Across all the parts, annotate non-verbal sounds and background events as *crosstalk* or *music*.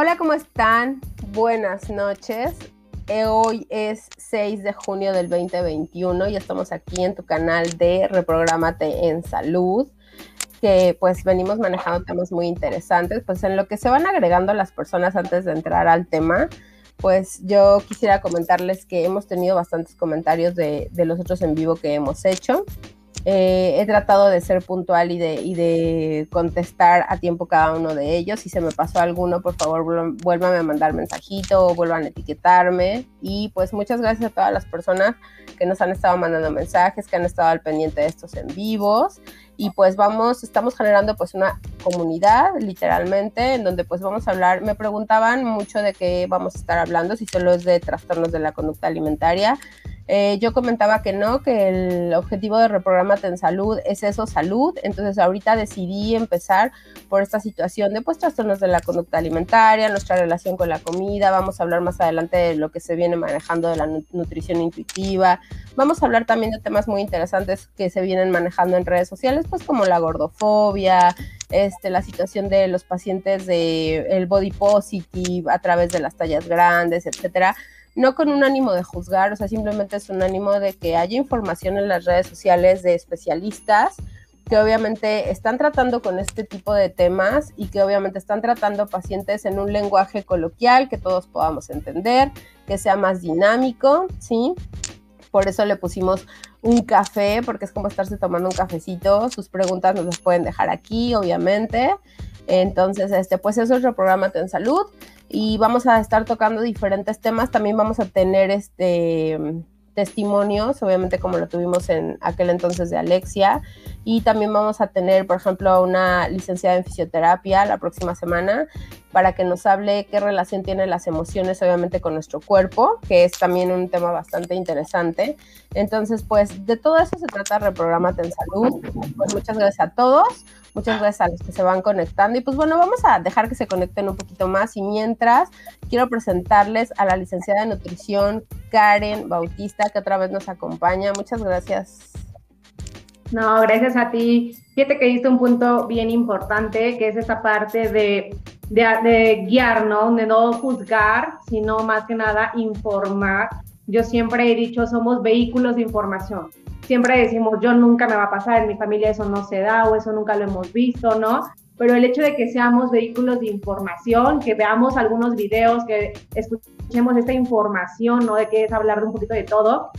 Hola, ¿cómo están? Buenas noches. Eh, hoy es 6 de junio del 2021 y estamos aquí en tu canal de Reprogramate en Salud, que pues venimos manejando temas muy interesantes, pues en lo que se van agregando las personas antes de entrar al tema, pues yo quisiera comentarles que hemos tenido bastantes comentarios de, de los otros en vivo que hemos hecho. Eh, he tratado de ser puntual y de, contestar a tiempo cada uno de ellos. Si se me pasó alguno, por favor, vuélvame a mandar mensajito o vuelvan a etiquetarme. Y pues muchas gracias a todas las personas que nos han estado mandando mensajes, que han estado al pendiente de estos en vivos. Y pues vamos, estamos generando pues una comunidad, literalmente, en donde pues vamos a hablar. Me preguntaban mucho de qué vamos a estar hablando, si solo es de trastornos de la conducta alimentaria. Eh, yo comentaba que no, que el objetivo de Reprogramate en Salud es eso, salud. Entonces ahorita decidí empezar por esta situación de pues trastornos de la conducta alimentaria, nuestra relación con la comida. Vamos a hablar más adelante de lo que se viene manejando de la nutrición intuitiva. Vamos a hablar también de temas muy interesantes que se vienen manejando en redes sociales, pues como la gordofobia, este, la situación de los pacientes de el body positive a través de las tallas grandes, etcétera no con un ánimo de juzgar, o sea, simplemente es un ánimo de que haya información en las redes sociales de especialistas que obviamente están tratando con este tipo de temas y que obviamente están tratando pacientes en un lenguaje coloquial que todos podamos entender, que sea más dinámico, ¿sí? Por eso le pusimos un café, porque es como estarse tomando un cafecito. Sus preguntas nos las pueden dejar aquí, obviamente. Entonces, este, pues eso es Reprogramate en Salud y vamos a estar tocando diferentes temas. También vamos a tener este testimonios, obviamente como lo tuvimos en aquel entonces de Alexia, y también vamos a tener, por ejemplo, una licenciada en fisioterapia la próxima semana para que nos hable qué relación tienen las emociones, obviamente, con nuestro cuerpo, que es también un tema bastante interesante. Entonces, pues de todo eso se trata Reprogramate en Salud. Pues muchas gracias a todos. Muchas gracias a los que se van conectando. Y pues bueno, vamos a dejar que se conecten un poquito más. Y mientras, quiero presentarles a la licenciada de nutrición Karen Bautista, que otra vez nos acompaña. Muchas gracias. No, gracias a ti. Fíjate que diste un punto bien importante, que es esa parte de, de, guiar, ¿no? De no juzgar, sino más que nada informar. Yo siempre he dicho, somos vehículos de información siempre decimos, yo nunca me va a pasar, en mi familia eso no se da o eso nunca lo hemos visto, ¿no? Pero el hecho de que seamos vehículos de información, que veamos algunos videos, que escuchemos esta información, ¿no? De que es hablar de un poquito de todo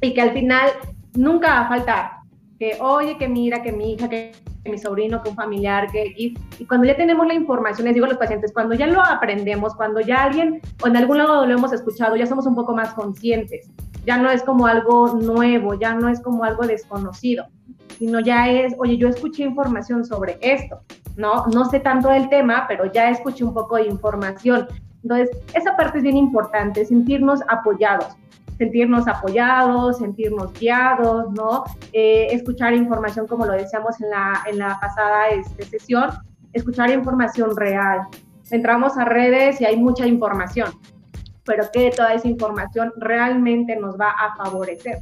y que al final nunca va a faltar. Que, oye, que mira, que mi hija, que mi sobrino, que un familiar, que y, y cuando ya tenemos la información, les digo a los pacientes, cuando ya lo aprendemos, cuando ya alguien o en algún lado lo hemos escuchado, ya somos un poco más conscientes ya no es como algo nuevo, ya no es como algo desconocido, sino ya es, oye, yo escuché información sobre esto, ¿no? No sé tanto del tema, pero ya escuché un poco de información. Entonces, esa parte es bien importante, sentirnos apoyados, sentirnos apoyados, sentirnos guiados, ¿no? Eh, escuchar información, como lo decíamos en la, en la pasada este, sesión, escuchar información real. Entramos a redes y hay mucha información, pero que toda esa información realmente nos va a favorecer.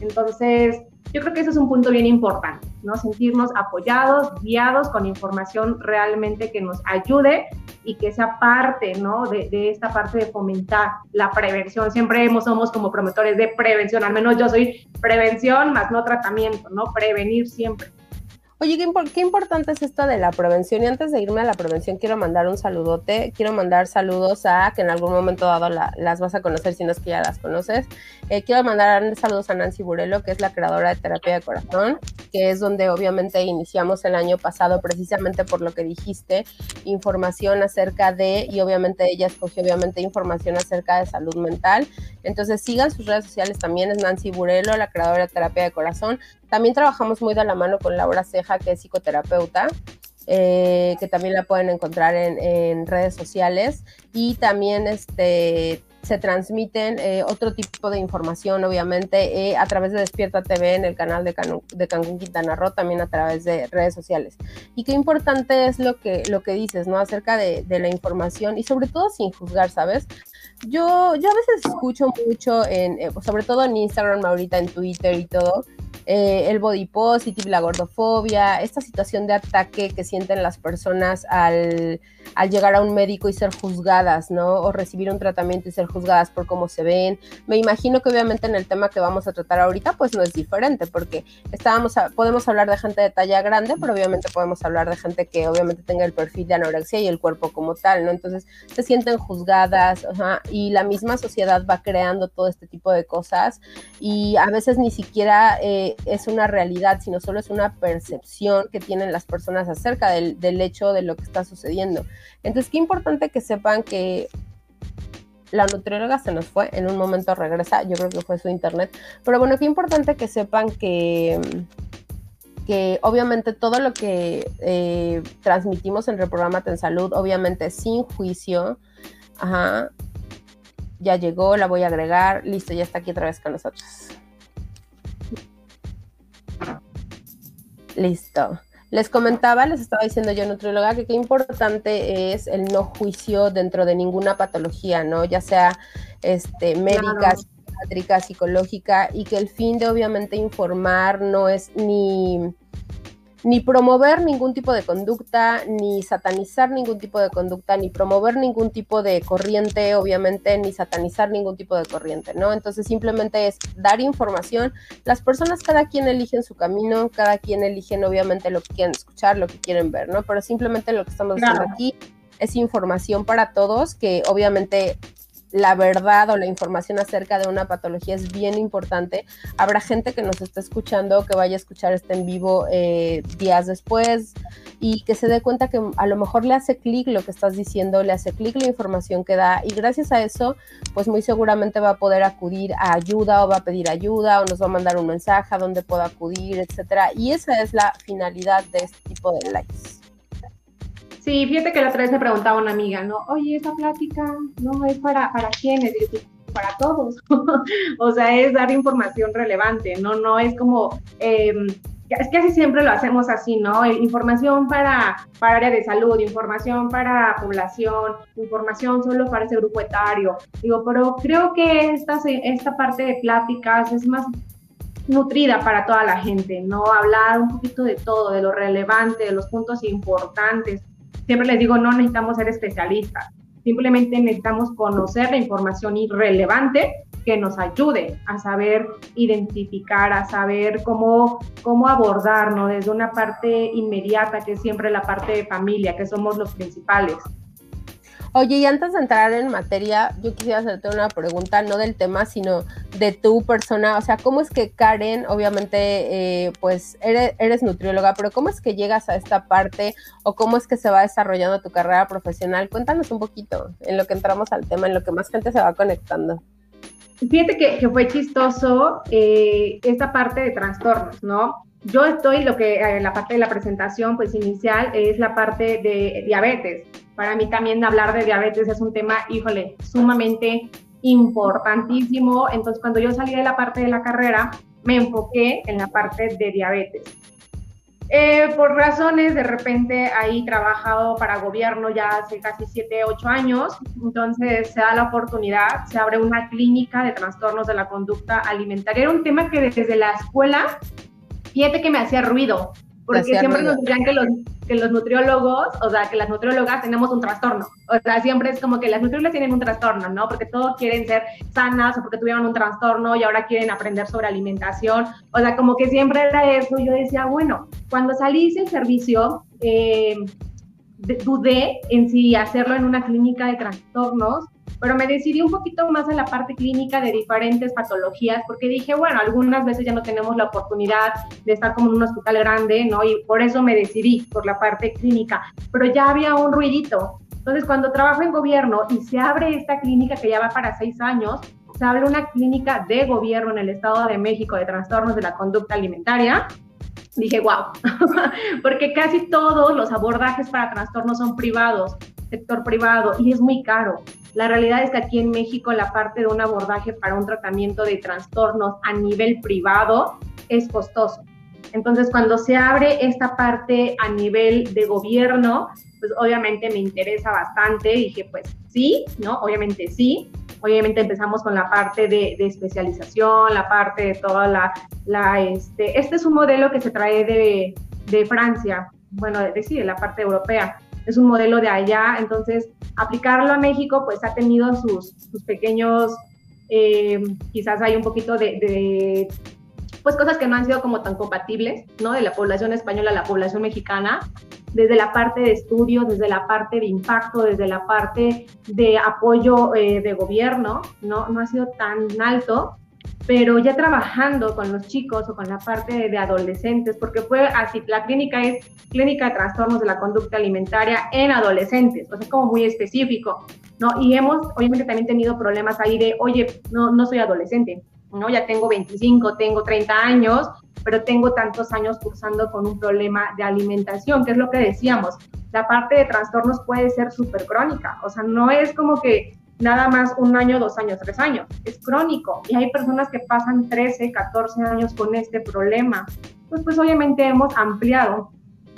Entonces, yo creo que eso es un punto bien importante, ¿no? Sentirnos apoyados, guiados con información realmente que nos ayude y que sea parte, ¿no? De, de esta parte de fomentar la prevención. Siempre hemos, somos como promotores de prevención, al menos yo soy prevención más no tratamiento, ¿no? Prevenir siempre. Oye, ¿qué, importante es esto de la prevención. Y antes de irme a la prevención, quiero mandar un saludote. Quiero mandar saludos a, que en algún momento dado las vas a conocer, si no es que ya las conoces. Eh, quiero mandar saludos a Nancy Burelo, que es la creadora de Terapia de Corazón, que es donde obviamente iniciamos el año pasado, precisamente por lo que dijiste, información acerca de, y obviamente ella escogió obviamente información acerca de salud mental. Entonces sigan sus redes sociales también, es Nancy Burelo, la creadora de Terapia de Corazón. También trabajamos muy de la mano con Laura Ceja, que es psicoterapeuta, eh, que también la pueden encontrar en, redes sociales. Y también este, se transmiten eh, otro tipo de información, obviamente, eh, a través de Despierta TV en el canal de, de Cancún Quintana Roo, también a través de redes sociales. Y qué importante es lo que, lo que dices, ¿no? Acerca de, de la información y sobre todo sin juzgar, ¿sabes? Yo, yo a veces escucho mucho, en, sobre todo en Instagram, ahorita en Twitter y todo, eh, el body positive, la gordofobia, esta situación de ataque que sienten las personas al, al, llegar a un médico y ser juzgadas, ¿no? O recibir un tratamiento y ser juzgadas por cómo se ven. Me imagino que obviamente en el tema que vamos a tratar ahorita, pues no es diferente, porque estábamos podemos hablar de gente de talla grande, pero obviamente podemos hablar de gente que obviamente tenga el perfil de anorexia y el cuerpo como tal, ¿no? Entonces se sienten juzgadas y la misma sociedad va creando todo este tipo de cosas y a veces ni siquiera eh, es una realidad, sino solo es una percepción que tienen las personas acerca del, del hecho de lo que está sucediendo. Entonces, qué importante que sepan que la nutrióloga se nos fue, en un momento regresa, yo creo que fue su internet, pero bueno, qué importante que sepan que, que obviamente todo lo que eh, transmitimos en Reprogramate en Salud, obviamente sin juicio, ajá, ya llegó, la voy a agregar, listo, ya está aquí otra vez con nosotros. Listo. Les comentaba, les estaba diciendo yo, nutrióloga, que qué importante es el no juicio dentro de ninguna patología, ¿no? Ya sea este, médica, psiquiátrica, psicológica, y que el fin de obviamente informar no es ni ni promover ningún tipo de conducta, ni satanizar ningún tipo de conducta, ni promover ningún tipo de corriente, obviamente, ni satanizar ningún tipo de corriente, ¿no? Entonces simplemente es dar información. Las personas, cada quien eligen su camino, cada quien eligen obviamente lo que quieren escuchar, lo que quieren ver, ¿no? Pero simplemente lo que estamos haciendo aquí es información para todos que obviamente la verdad o la información acerca de una patología es bien importante. Habrá gente que nos está escuchando, que vaya a escuchar este en vivo eh, días después y que se dé cuenta que a lo mejor le hace clic lo que estás diciendo, le hace clic la información que da y gracias a eso, pues muy seguramente va a poder acudir a ayuda o va a pedir ayuda o nos va a mandar un mensaje a donde pueda acudir, etcétera. Y esa es la finalidad de este tipo de likes. Sí, fíjate que la otra vez me preguntaba una amiga, ¿no? Oye, esa plática no es para, para quiénes, para todos. *laughs* o sea, es dar información relevante, ¿no? No es como, em, es que casi siempre lo hacemos así, ¿no? Eh, información para, para área de salud, información para población, información solo para ese grupo etario. Digo, pero creo que esta, esta parte de pláticas es más nutrida para toda la gente, ¿no? Hablar un poquito de todo, de lo relevante, de los puntos importantes, siempre les digo, no necesitamos ser especialistas, simplemente necesitamos conocer la información irrelevante que nos ayude a saber identificar, a saber cómo, cómo abordarnos desde una parte inmediata, que es siempre la parte de familia, que somos los principales. Oye, y antes de entrar en materia, yo quisiera hacerte una pregunta, no del tema, sino de tu persona. O sea, ¿cómo es que Karen, obviamente, eh, pues eres, nutrióloga, pero cómo es que llegas a esta parte o cómo es que se va desarrollando tu carrera profesional? Cuéntanos un poquito en lo que entramos al tema, en lo que más gente se va conectando. Fíjate que, fue chistoso eh, esta parte de trastornos, ¿no? Yo estoy, lo que eh, la parte de la presentación, pues inicial, es la parte de diabetes. Para mí también hablar de diabetes es un tema, híjole, sumamente importantísimo. Entonces, cuando yo salí de la parte de la carrera, me enfoqué en la parte de diabetes. Eh, por razones, de repente ahí trabajado para gobierno ya hace casi 7, 8 años, entonces se da la oportunidad, se abre una clínica de trastornos de la conducta alimentaria. Era un tema que desde la escuela fíjate que me hacía ruido, porque siempre nos decían que los, que los nutriólogos, o sea, que las nutriólogas tenemos un trastorno. O sea, siempre es como que las nutriólogas tienen un trastorno, ¿no? Porque todos quieren ser sanas o porque tuvieron un trastorno y ahora quieren aprender sobre alimentación. O sea, como que siempre era eso. Yo decía, bueno, cuando salí sin servicio, eh, dudé en si hacerlo en una clínica de trastornos pero me decidí un poquito más en la parte clínica de diferentes patologías, porque dije, bueno, algunas veces ya no tenemos la oportunidad de estar como en un hospital grande, ¿no? Y por eso me decidí por la parte clínica, pero ya había un ruidito. Entonces, cuando trabajo en gobierno y se abre esta clínica que ya va para seis años, se abre una clínica de gobierno en el Estado de México de trastornos de la conducta alimentaria, dije, wow, *laughs* porque casi todos los abordajes para trastornos son privados, sector privado, y es muy caro. La realidad es que aquí en México la parte de un abordaje para un tratamiento de trastornos a nivel privado es costoso. Entonces, cuando se abre esta parte a nivel de gobierno, pues obviamente me interesa bastante. Dije, pues sí, ¿no? Obviamente sí. Obviamente empezamos con la parte de, especialización, la parte de toda la, este, este es un modelo que se trae de, de Francia, bueno, de, sí, de la parte europea, es un modelo de allá, entonces aplicarlo a México pues ha tenido sus, pequeños, eh, quizás hay un poquito de, pues cosas que no han sido como tan compatibles, ¿no? De la población española a la población mexicana, desde la parte de estudio, desde la parte de impacto, desde la parte de apoyo eh, de gobierno, ¿no? No ha sido tan alto, pero ya trabajando con los chicos o con la parte de adolescentes, porque fue así, la clínica es clínica de trastornos de la conducta alimentaria en adolescentes, o sea, es como muy específico, ¿no? Y hemos, obviamente, también tenido problemas ahí de, oye, no, no soy adolescente, ¿no? Ya tengo 25, tengo 30 años, pero tengo tantos años cursando con un problema de alimentación, que es lo que decíamos, la parte de trastornos puede ser súper crónica, o sea, no es como que nada más un año, dos años, tres años. Es crónico y hay personas que pasan 13, 14 años con este problema. Pues, pues obviamente hemos ampliado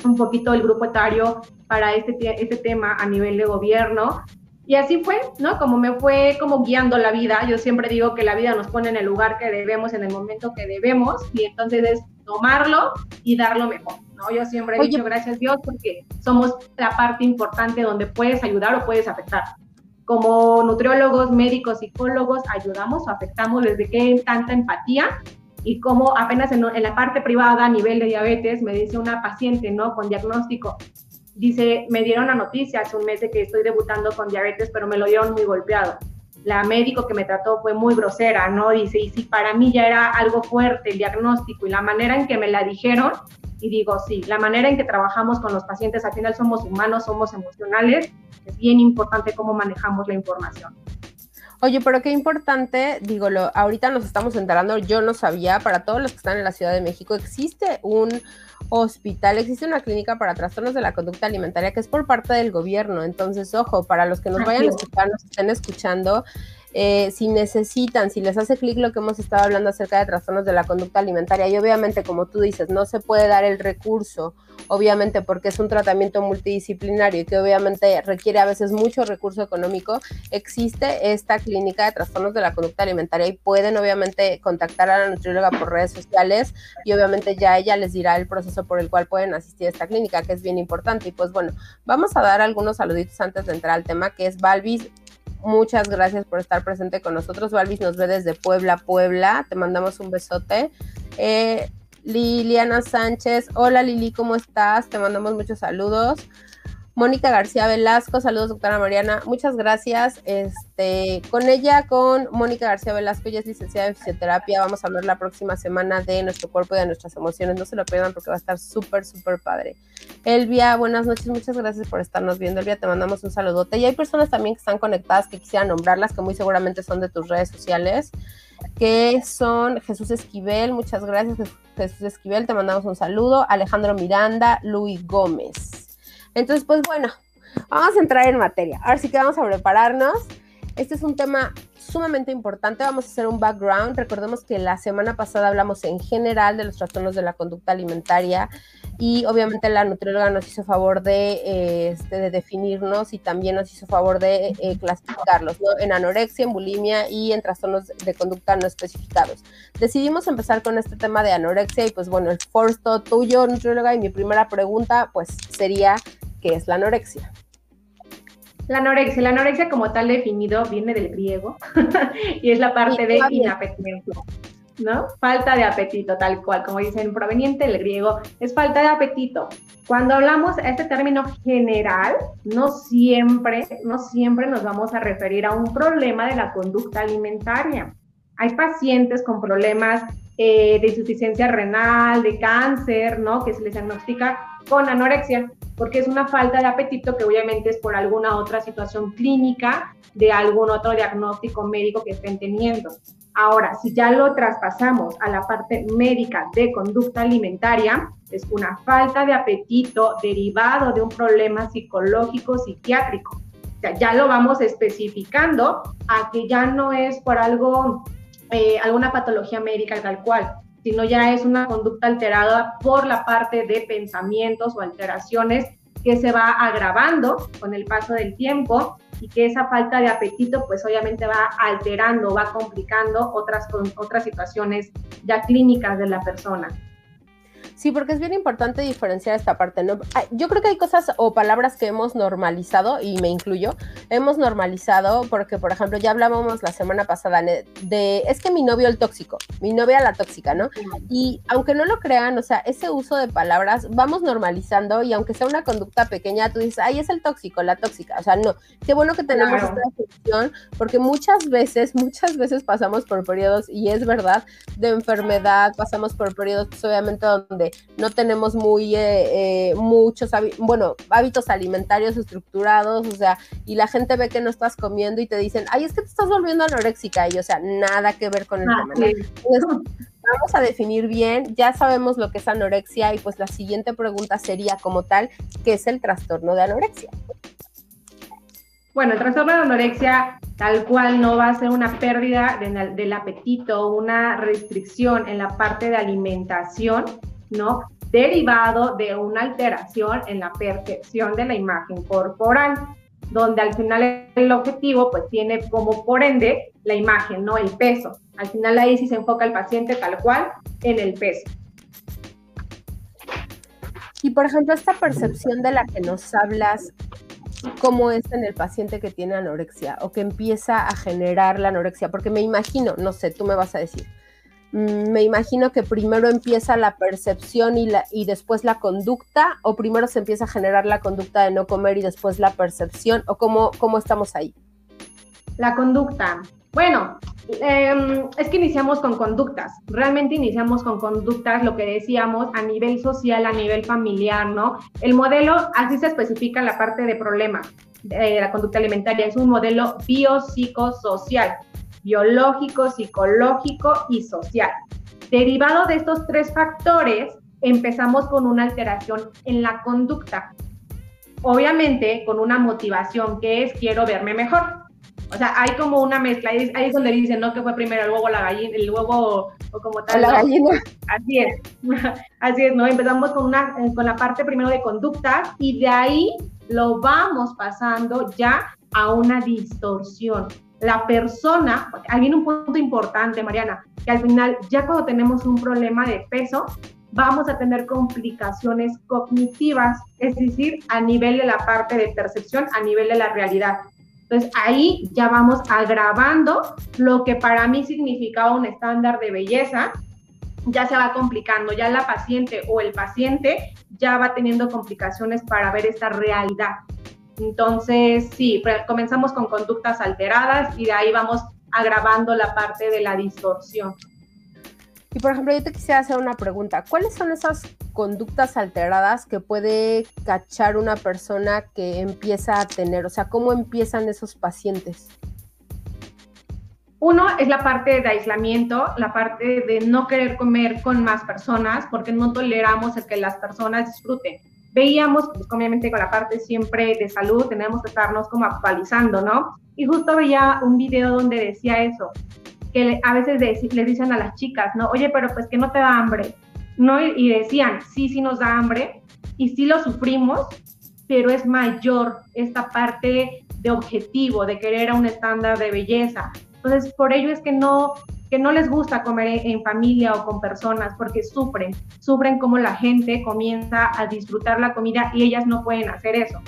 un poquito el grupo etario para este, este tema a nivel de gobierno. Y así fue, ¿no? Como me fue como guiando la vida. Yo siempre digo que la vida nos pone en el lugar que debemos, en el momento que debemos, y entonces es tomarlo y darlo mejor, ¿no? Yo siempre he dicho gracias Dios porque somos la parte importante donde puedes ayudar o puedes afectar como nutriólogos, médicos, psicólogos, ayudamos o afectamos desde qué tanta empatía y como apenas en, la parte privada a nivel de diabetes me dice una paciente, ¿no? Con diagnóstico, dice, me dieron la noticia hace un mes de que estoy debutando con diabetes, pero me lo dieron muy golpeado. La médico que me trató fue muy grosera, ¿no? Dice, y si para mí ya era algo fuerte el diagnóstico y la manera en que me la dijeron, y digo, sí, la manera en que trabajamos con los pacientes, al final somos humanos, somos emocionales, es bien importante cómo manejamos la información. Oye, pero qué importante, digo, lo, ahorita nos estamos enterando, yo no sabía, para todos los que están en la Ciudad de México, existe un hospital, existe una clínica para trastornos de la conducta alimentaria que es por parte del gobierno. Entonces, ojo, para los que nos vayan a escuchar, nos estén escuchando, eh, si necesitan, si les hace clic lo que hemos estado hablando acerca de trastornos de la conducta alimentaria, y obviamente, como tú dices, no se puede dar el recurso, obviamente porque es un tratamiento multidisciplinario y que obviamente requiere a veces mucho recurso económico, existe esta clínica de trastornos de la conducta alimentaria y pueden obviamente contactar a la nutrióloga por redes sociales y obviamente ya ella les dirá el proceso por el cual pueden asistir a esta clínica, que es bien importante. Y pues bueno, vamos a dar algunos saluditos antes de entrar al tema, que es Balvis Muchas gracias por estar presente con nosotros. Balvis nos ve desde Puebla, Puebla. Te mandamos un besote. Eh, Liliana Sánchez, hola Lili, ¿cómo estás? Te mandamos muchos saludos. Mónica García Velasco, saludos doctora Mariana, muchas gracias. Este, con ella, con Mónica García Velasco, ella es licenciada en fisioterapia, vamos a hablar la próxima semana de nuestro cuerpo y de nuestras emociones, no se lo pierdan porque va a estar súper, súper padre. Elvia, buenas noches, muchas gracias por estarnos viendo. Elvia, te mandamos un saludote. Y hay personas también que están conectadas que quisieran nombrarlas, que muy seguramente son de tus redes sociales, que son Jesús Esquivel, muchas gracias Jesús Esquivel, te mandamos un saludo. Alejandro Miranda, Luis Gómez. Entonces, pues bueno, vamos a entrar en materia. Ahora sí que vamos a prepararnos. Este es un tema sumamente importante. Vamos a hacer un background. Recordemos que la semana pasada hablamos en general de los trastornos de la conducta alimentaria y obviamente la nutrióloga nos hizo favor de, eh, este, de definirnos y también nos hizo favor de eh, clasificarlos ¿no? en anorexia, en bulimia y en trastornos de conducta no especificados. Decidimos empezar con este tema de anorexia y pues bueno, el first tuyo, nutrióloga, y mi primera pregunta pues sería ¿qué es la anorexia? La anorexia, la anorexia como tal definido viene del griego *laughs* y es la parte de inapetito, ¿no? Falta de apetito, tal cual, como dicen, proveniente del griego, es falta de apetito. Cuando hablamos a este término general, no siempre, no siempre nos vamos a referir a un problema de la conducta alimentaria. Hay pacientes con problemas eh, de insuficiencia renal, de cáncer, ¿no? Que se les diagnostica con anorexia porque es una falta de apetito que obviamente es por alguna otra situación clínica de algún otro diagnóstico médico que estén teniendo. Ahora, si ya lo traspasamos a la parte médica de conducta alimentaria, es una falta de apetito derivado de un problema psicológico psiquiátrico. O sea, ya lo vamos especificando a que ya no es por algo, eh, alguna patología médica tal cual, sino ya es una conducta alterada por la parte de pensamientos o alteraciones que se va agravando con el paso del tiempo y que esa falta de apetito pues obviamente va alterando, va complicando otras, otras situaciones ya clínicas de la persona. Sí, porque es bien importante diferenciar esta parte, ¿no? Yo creo que hay cosas o palabras que hemos normalizado, y me incluyo, hemos normalizado porque, por ejemplo, ya hablábamos la semana pasada de, es que mi novio el tóxico, mi novia la tóxica, ¿no? Y aunque no lo crean, o sea, ese uso de palabras vamos normalizando y aunque sea una conducta pequeña, tú dices, ay, es el tóxico, la tóxica, o sea, no, qué bueno que tenemos esta definición porque muchas veces, muchas veces pasamos por periodos, y es verdad, de enfermedad, pasamos por periodos, pues, obviamente, donde no tenemos muy eh, eh, muchos, bueno, hábitos alimentarios estructurados, o sea, y la gente ve que no estás comiendo y te dicen, ay, es que te estás volviendo anoréxica, y o sea, nada que ver con el ah, tema. vamos a definir bien, ya sabemos lo que es anorexia y pues la siguiente pregunta sería como tal, ¿qué es el trastorno de anorexia? Bueno, el trastorno de anorexia tal cual no va a ser una pérdida del apetito, una restricción en la parte de alimentación, ¿no? Derivado de una alteración en la percepción de la imagen corporal, donde al final el objetivo pues tiene como por ende la imagen, ¿no? El peso. Al final ahí sí se enfoca el paciente tal cual en el peso. Y por ejemplo, esta percepción de la que nos hablas, ¿cómo es en el paciente que tiene anorexia o que empieza a generar la anorexia? Porque me imagino, no sé, tú me vas a decir, me imagino que primero empieza la percepción y, después la conducta, o primero se empieza a generar la conducta de no comer y después la percepción, o cómo, cómo estamos ahí. La conducta. Bueno, em, es que iniciamos con conductas, realmente iniciamos con conductas, lo que decíamos, a nivel social, a nivel familiar, ¿no? El modelo, así se especifica la parte de problema de la conducta alimentaria, es un modelo biopsicosocial biológico, psicológico y social. Derivado de estos tres factores, empezamos con una alteración en la conducta. Obviamente con una motivación que es quiero verme mejor. O sea, hay como una mezcla, ahí es donde dicen, ¿no? Que fue primero el huevo, la gallina, el huevo o como tal. La gallina. Así es, *laughs* así es, ¿no? Empezamos con, una, con la parte primero de conducta y de ahí lo vamos pasando ya a una distorsión la persona, ahí viene un punto importante, Mariana, que al final ya cuando tenemos un problema de peso, vamos a tener complicaciones cognitivas, es decir, a nivel de la parte de percepción, a nivel de la realidad. Entonces ahí ya vamos agravando lo que para mí significaba un estándar de belleza, ya se va complicando, ya la paciente o el paciente ya va teniendo complicaciones para ver esta realidad. Entonces, sí, comenzamos con conductas alteradas y de ahí vamos agravando la parte de la distorsión. Y por ejemplo, yo te quisiera hacer una pregunta. ¿Cuáles son esas conductas alteradas que puede cachar una persona que empieza a tener? O sea, ¿cómo empiezan esos pacientes? Uno es la parte de aislamiento, la parte de no querer comer con más personas porque no toleramos el que las personas disfruten veíamos, pues obviamente con la parte siempre de salud, tenemos que estarnos como actualizando, ¿no? Y justo veía un video donde decía eso, que a veces le dicen a las chicas, ¿no? Oye, pero pues que no te da hambre, ¿no? Y decían, sí, sí nos da hambre y sí lo sufrimos, pero es mayor esta parte de objetivo, de querer a un estándar de belleza. Entonces, por ello es que no que no les gusta comer en familia o con personas porque sufren, sufren como la gente comienza a disfrutar la comida y ellas no pueden hacer eso.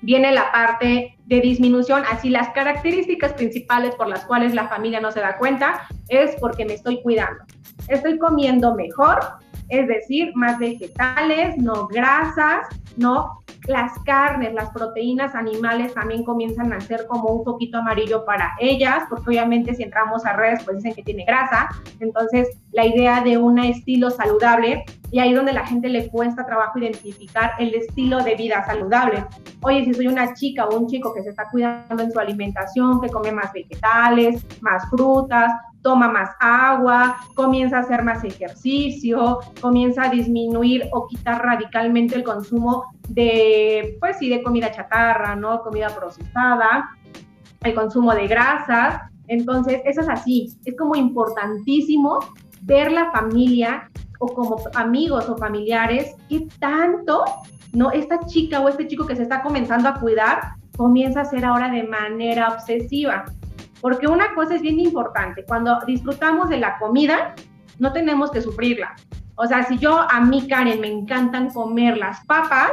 Viene la parte de disminución, así las características principales por las cuales la familia no se da cuenta es porque me estoy cuidando. Estoy comiendo mejor, es decir, más vegetales, no grasas, no las carnes, las proteínas animales también comienzan a ser como un poquito amarillo para ellas, porque obviamente si entramos a redes pues dicen que tiene grasa, entonces la idea de un estilo saludable y ahí donde la gente le cuesta trabajo identificar el estilo de vida saludable. Oye, si soy una chica o un chico que se está cuidando en su alimentación, que come más vegetales, más frutas, toma más agua, comienza a hacer más ejercicio, comienza a disminuir o quitar radicalmente el consumo de, pues sí, de comida chatarra, ¿no? Comida procesada, el consumo de grasas. Entonces, eso es así. Es como importantísimo ver la familia o como amigos o familiares qué tanto, ¿no? Esta chica o este chico que se está comenzando a cuidar comienza a ser ahora de manera obsesiva. Porque una cosa es bien importante, cuando disfrutamos de la comida, no tenemos que sufrirla. O sea, si yo a mí, Karen, me encantan comer las papas,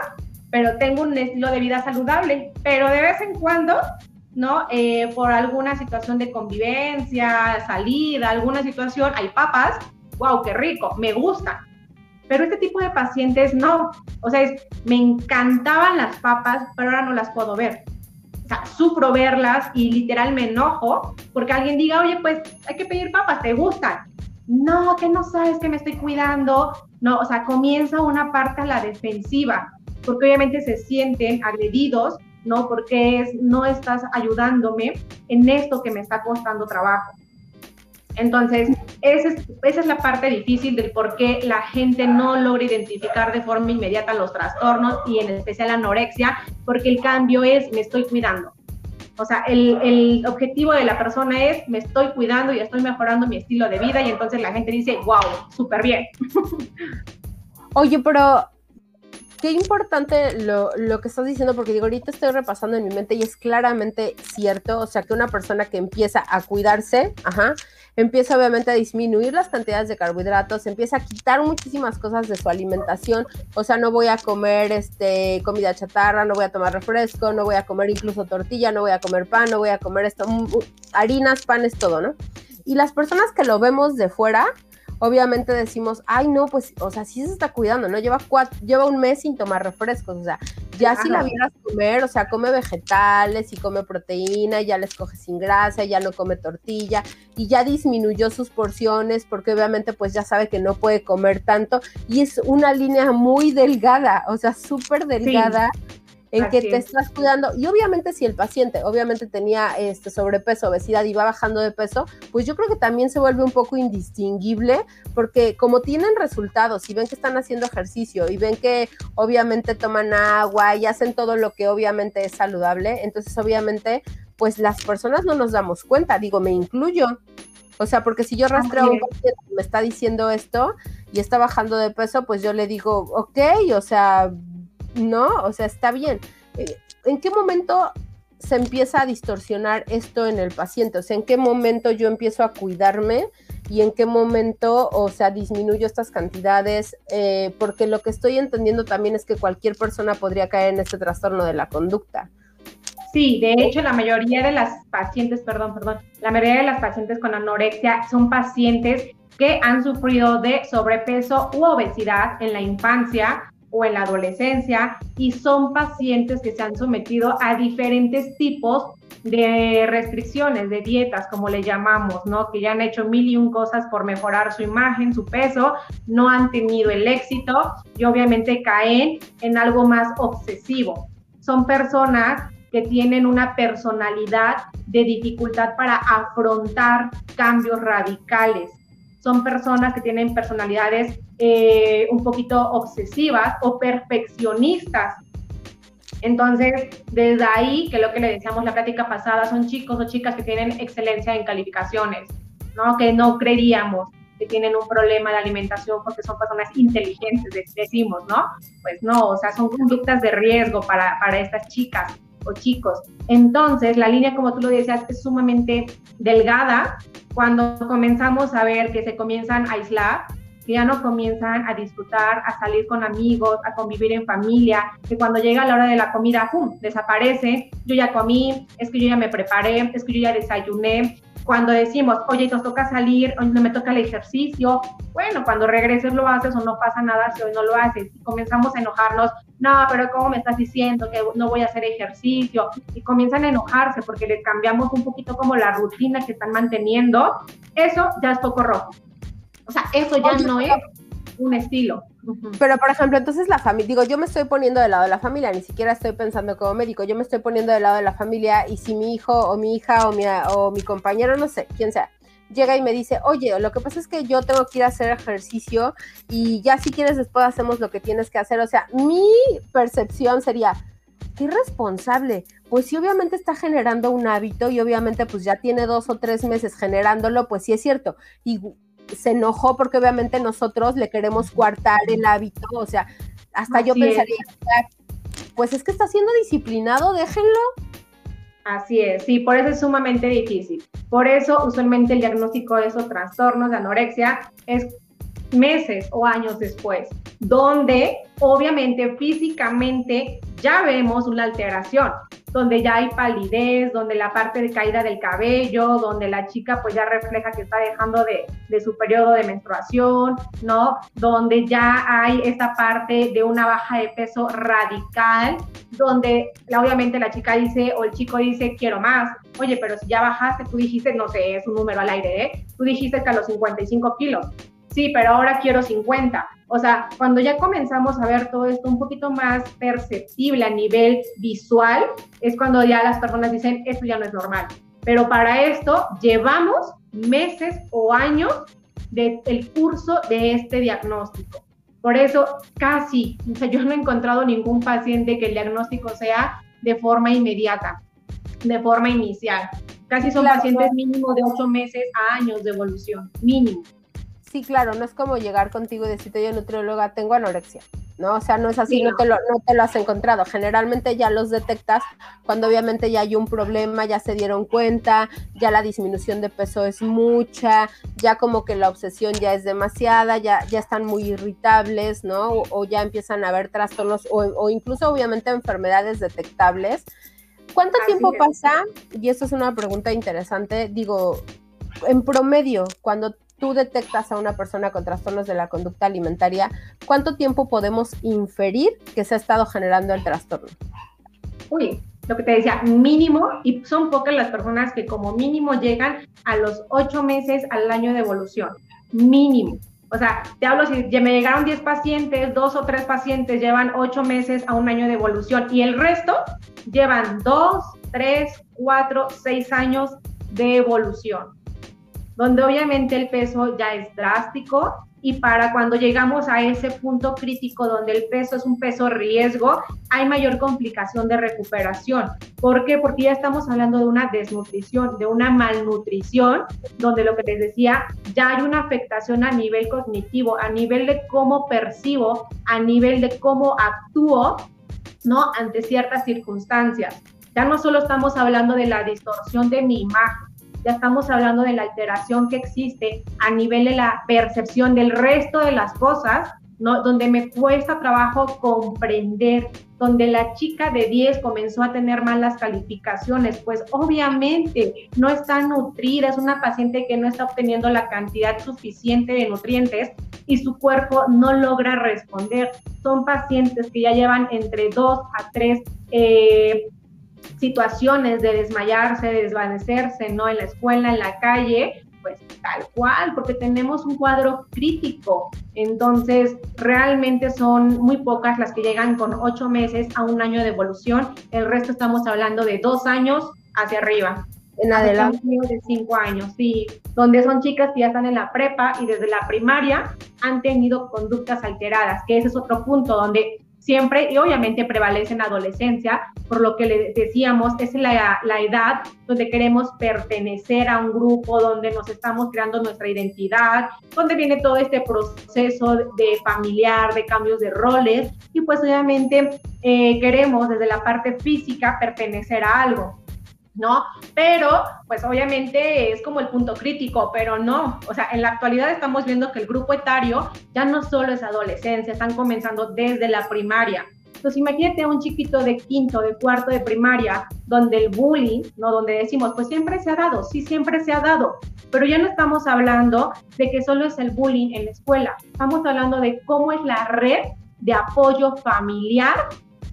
pero tengo un estilo de vida saludable, pero de vez en cuando, ¿no? Eh, por alguna situación de convivencia, salida, alguna situación, hay papas, wow, qué rico, me gustan. Pero este tipo de pacientes no. O sea, me encantaban las papas, pero ahora no las puedo ver. O sea, sufro verlas y literal me enojo porque alguien diga, oye, pues hay que pedir papas, ¿te gustan? No, que no sabes que me estoy cuidando. No, o sea, comienza una parte a la defensiva, porque obviamente se sienten agredidos, ¿no? Porque es, no estás ayudándome en esto que me está costando trabajo. Entonces, esa es, esa es, la parte difícil del por qué la gente no logra identificar de forma inmediata los trastornos y en especial la anorexia, porque el cambio es me estoy cuidando. O sea, el, el objetivo de la persona es me estoy cuidando y estoy mejorando mi estilo de vida y entonces la gente dice, wow, súper bien. Oye, pero qué importante lo, lo, que estás diciendo, porque digo, ahorita estoy repasando en mi mente y es claramente cierto, o sea, que una persona que empieza a cuidarse, ajá, empieza obviamente a disminuir las cantidades de carbohidratos, empieza a quitar muchísimas cosas de su alimentación, o sea, no voy a comer este comida chatarra, no voy a tomar refresco, no voy a comer incluso tortilla, no voy a comer pan, no voy a comer esto, mm, mm, harinas, panes, todo, ¿no? Y las personas que lo vemos de fuera, obviamente decimos, ay, no, pues, o sea, sí se está cuidando, ¿no? Lleva, cuatro, lleva un mes sin tomar refrescos, o sea, ya si la vieras comer, o sea, come vegetales y come proteína, ya les coge sin grasa, ya no come tortilla y ya disminuyó sus porciones porque obviamente pues ya sabe que no puede comer tanto y es una línea muy delgada, o sea, súper delgada en que te estás cuidando. Y obviamente si el paciente obviamente tenía este sobrepeso, obesidad y va bajando de peso, pues yo creo que también se vuelve un poco indistinguible porque como tienen resultados y ven que están haciendo ejercicio y ven que obviamente toman agua y hacen todo lo que obviamente es saludable, entonces obviamente pues las personas no nos damos cuenta, digo, me incluyo. O sea, porque si yo rastreo a un paciente que me está diciendo esto y está bajando de peso, pues yo le digo, ok, o sea, ¿no? O sea, está bien. Eh, ¿En qué momento se empieza a distorsionar esto en el paciente? O sea, ¿en qué momento yo empiezo a cuidarme y en qué momento, o sea, disminuyo estas cantidades? Eh, porque lo que estoy entendiendo también es que cualquier persona podría caer en este trastorno de la conducta. Sí, de hecho, la mayoría de las pacientes, perdón, perdón, la mayoría de las pacientes con anorexia son pacientes que han sufrido de sobrepeso u obesidad en la infancia o en la adolescencia y son pacientes que se han sometido a diferentes tipos de restricciones, de dietas, como le llamamos, ¿no? Que ya han hecho mil y un cosas por mejorar su imagen, su peso, no han tenido el éxito y obviamente caen en algo más obsesivo. Son personas que tienen una personalidad de dificultad para afrontar cambios radicales son personas que tienen personalidades eh, un poquito obsesivas o perfeccionistas. Entonces, desde ahí, que lo que le decíamos la plática pasada, son chicos o chicas que tienen excelencia en calificaciones, ¿no? Que no creeríamos que tienen un problema de alimentación porque son personas inteligentes, decimos, ¿no? Pues no, o sea, son conductas de riesgo para, para estas chicas o chicos. Entonces, la línea, como tú lo decías, es sumamente delgada cuando comenzamos a ver que se comienzan a aislar, que ya no comienzan a disfrutar, a salir con amigos, a convivir en familia, que cuando llega la hora de la comida, ¡pum!, desaparece, yo ya comí, es que yo ya me preparé, es que yo ya desayuné, cuando decimos, oye, nos toca salir, hoy no me toca el ejercicio, bueno, cuando regreses lo haces o no pasa nada si hoy no lo haces. Y comenzamos a enojarnos, no, pero ¿cómo me estás diciendo que no voy a hacer ejercicio? Y comienzan a enojarse porque les cambiamos un poquito como la rutina que están manteniendo. Eso ya es poco rojo. O sea, eso ya no es un estilo. Pero, por ejemplo, entonces la familia, digo, yo me estoy poniendo del lado de la familia, ni siquiera estoy pensando como médico, yo me estoy poniendo del lado de la familia y si mi hijo o mi hija o mi, o mi compañero, no sé, quién sea, llega y me dice, oye, lo que pasa es que yo tengo que ir a hacer ejercicio y ya si quieres después hacemos lo que tienes que hacer. O sea, mi percepción sería, qué responsable. Pues sí, obviamente está generando un hábito y obviamente pues ya tiene dos o tres meses generándolo, pues sí es cierto. Y se enojó porque obviamente nosotros le queremos coartar el hábito, o sea, hasta yo pensaría, pues es que está siendo disciplinado, déjenlo. Así es, sí, por eso es sumamente difícil. Por eso usualmente el diagnóstico de esos trastornos de anorexia es meses o años después, donde obviamente físicamente ya vemos una alteración, donde ya hay palidez, donde la parte de caída del cabello, donde la chica pues ya refleja que está dejando de, de su periodo de menstruación, ¿no? Donde ya hay esta parte de una baja de peso radical, donde obviamente la chica dice o el chico dice quiero más, oye, pero si ya bajaste, tú dijiste, no sé, es un número al aire, ¿eh? Tú dijiste que a los 55 kilos, sí, pero ahora quiero 50. O sea, cuando ya comenzamos a ver todo esto un poquito más perceptible a nivel visual, es cuando ya las personas dicen, esto ya no es normal. Pero para esto llevamos meses o años del curso de este diagnóstico. Por eso casi, o sea, yo no he encontrado ningún paciente que el diagnóstico sea de forma inmediata, de forma inicial. Casi son pacientes mínimo de ocho meses a años de evolución, mínimo sí, claro, no es como llegar contigo y decirte, yo nutrióloga, tengo anorexia, ¿no? O sea, no es así, no. te lo, no te lo has encontrado. Generalmente ya los detectas cuando obviamente ya hay un problema, ya se dieron cuenta, ya la disminución de peso es mucha, ya como que la obsesión ya es demasiada, ya, ya están muy irritables, ¿no? O, ya empiezan a haber trastornos o, incluso obviamente enfermedades detectables. ¿Cuánto tiempo pasa? Y esto es una pregunta interesante, digo, en promedio, cuando tú detectas a una persona con trastornos de la conducta alimentaria, ¿cuánto tiempo podemos inferir que se ha estado generando el trastorno? Uy, lo que te decía, mínimo, y son pocas las personas que como mínimo llegan a los ocho meses al año de evolución. Mínimo. O sea, te hablo si me llegaron 10 pacientes, dos o tres pacientes llevan ocho meses a un año de evolución y el resto llevan dos, tres, cuatro, seis años de evolución donde obviamente el peso ya es drástico y para cuando llegamos a ese punto crítico donde el peso es un peso riesgo, hay mayor complicación de recuperación. ¿Por qué? Porque ya estamos hablando de una desnutrición, de una malnutrición, donde lo que les decía, ya hay una afectación a nivel cognitivo, a nivel de cómo percibo, a nivel de cómo actúo, ¿no? Ante ciertas circunstancias. Ya no solo estamos hablando de la distorsión de mi imagen, ya estamos hablando de la alteración que existe a nivel de la percepción del resto de las cosas, ¿no? donde me cuesta trabajo comprender, donde la chica de 10 comenzó a tener malas calificaciones, pues obviamente no está nutrida, es una paciente que no está obteniendo la cantidad suficiente de nutrientes y su cuerpo no logra responder. Son pacientes que ya llevan entre 2 a 3 eh, situaciones de desmayarse, de desvanecerse, ¿no? En la escuela, en la calle, pues tal cual, porque tenemos un cuadro crítico. Entonces, realmente son muy pocas las que llegan con ocho meses a un año de evolución. El resto estamos hablando de dos años hacia arriba. En adelante. De cinco años, sí. Donde son chicas que ya están en la prepa y desde la primaria han tenido conductas alteradas, que ese es otro punto donde siempre y obviamente prevalece en adolescencia, por lo que le decíamos, es la, la edad donde queremos pertenecer a un grupo, donde nos estamos creando nuestra identidad, donde viene todo este proceso de familiar, de cambios de roles, y pues obviamente eh, queremos desde la parte física pertenecer a algo. ¿No? Pero, pues obviamente es como el punto crítico, pero no, o sea, en la actualidad estamos viendo que el grupo etario ya no solo es adolescencia, están comenzando desde la primaria. Entonces, imagínate a un chiquito de quinto, de cuarto de primaria, donde el bullying, ¿no? Donde decimos, pues siempre se ha dado, sí, siempre se ha dado, pero ya no estamos hablando de que solo es el bullying en la escuela, estamos hablando de cómo es la red de apoyo familiar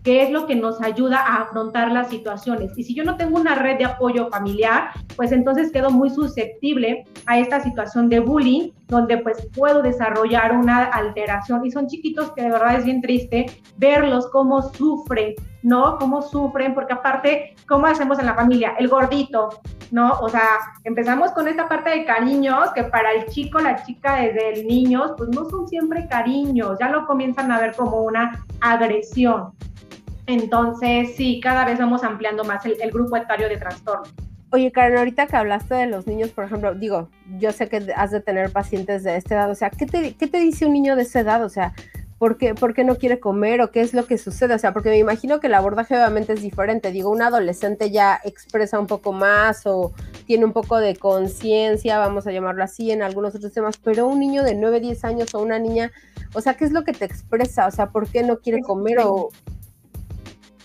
que es lo que nos ayuda a afrontar las situaciones. Y si yo no tengo una red de apoyo familiar, pues entonces quedo muy susceptible a esta situación de bullying, donde pues puedo desarrollar una alteración. Y son chiquitos que de verdad es bien triste verlos cómo sufren, ¿no? Cómo sufren, porque aparte, ¿cómo hacemos en la familia? El gordito, ¿no? O sea, empezamos con esta parte de cariños que para el chico, la chica desde el niño, pues no son siempre cariños, ya lo comienzan a ver como una agresión. Entonces, sí, cada vez vamos ampliando más el, grupo etario de trastorno. Oye, Karen, ahorita que hablaste de los niños, por ejemplo, digo, yo sé que has de tener pacientes de esta edad, o sea, ¿qué te, qué te dice un niño de esa edad? O sea, ¿por qué, ¿por qué no quiere comer o qué es lo que sucede? O sea, porque me imagino que el abordaje obviamente es diferente. Digo, un adolescente ya expresa un poco más o tiene un poco de conciencia, vamos a llamarlo así, en algunos otros temas, pero un niño de 9, 10 años o una niña, o sea, ¿qué es lo que te expresa? O sea, ¿por qué no quiere comer o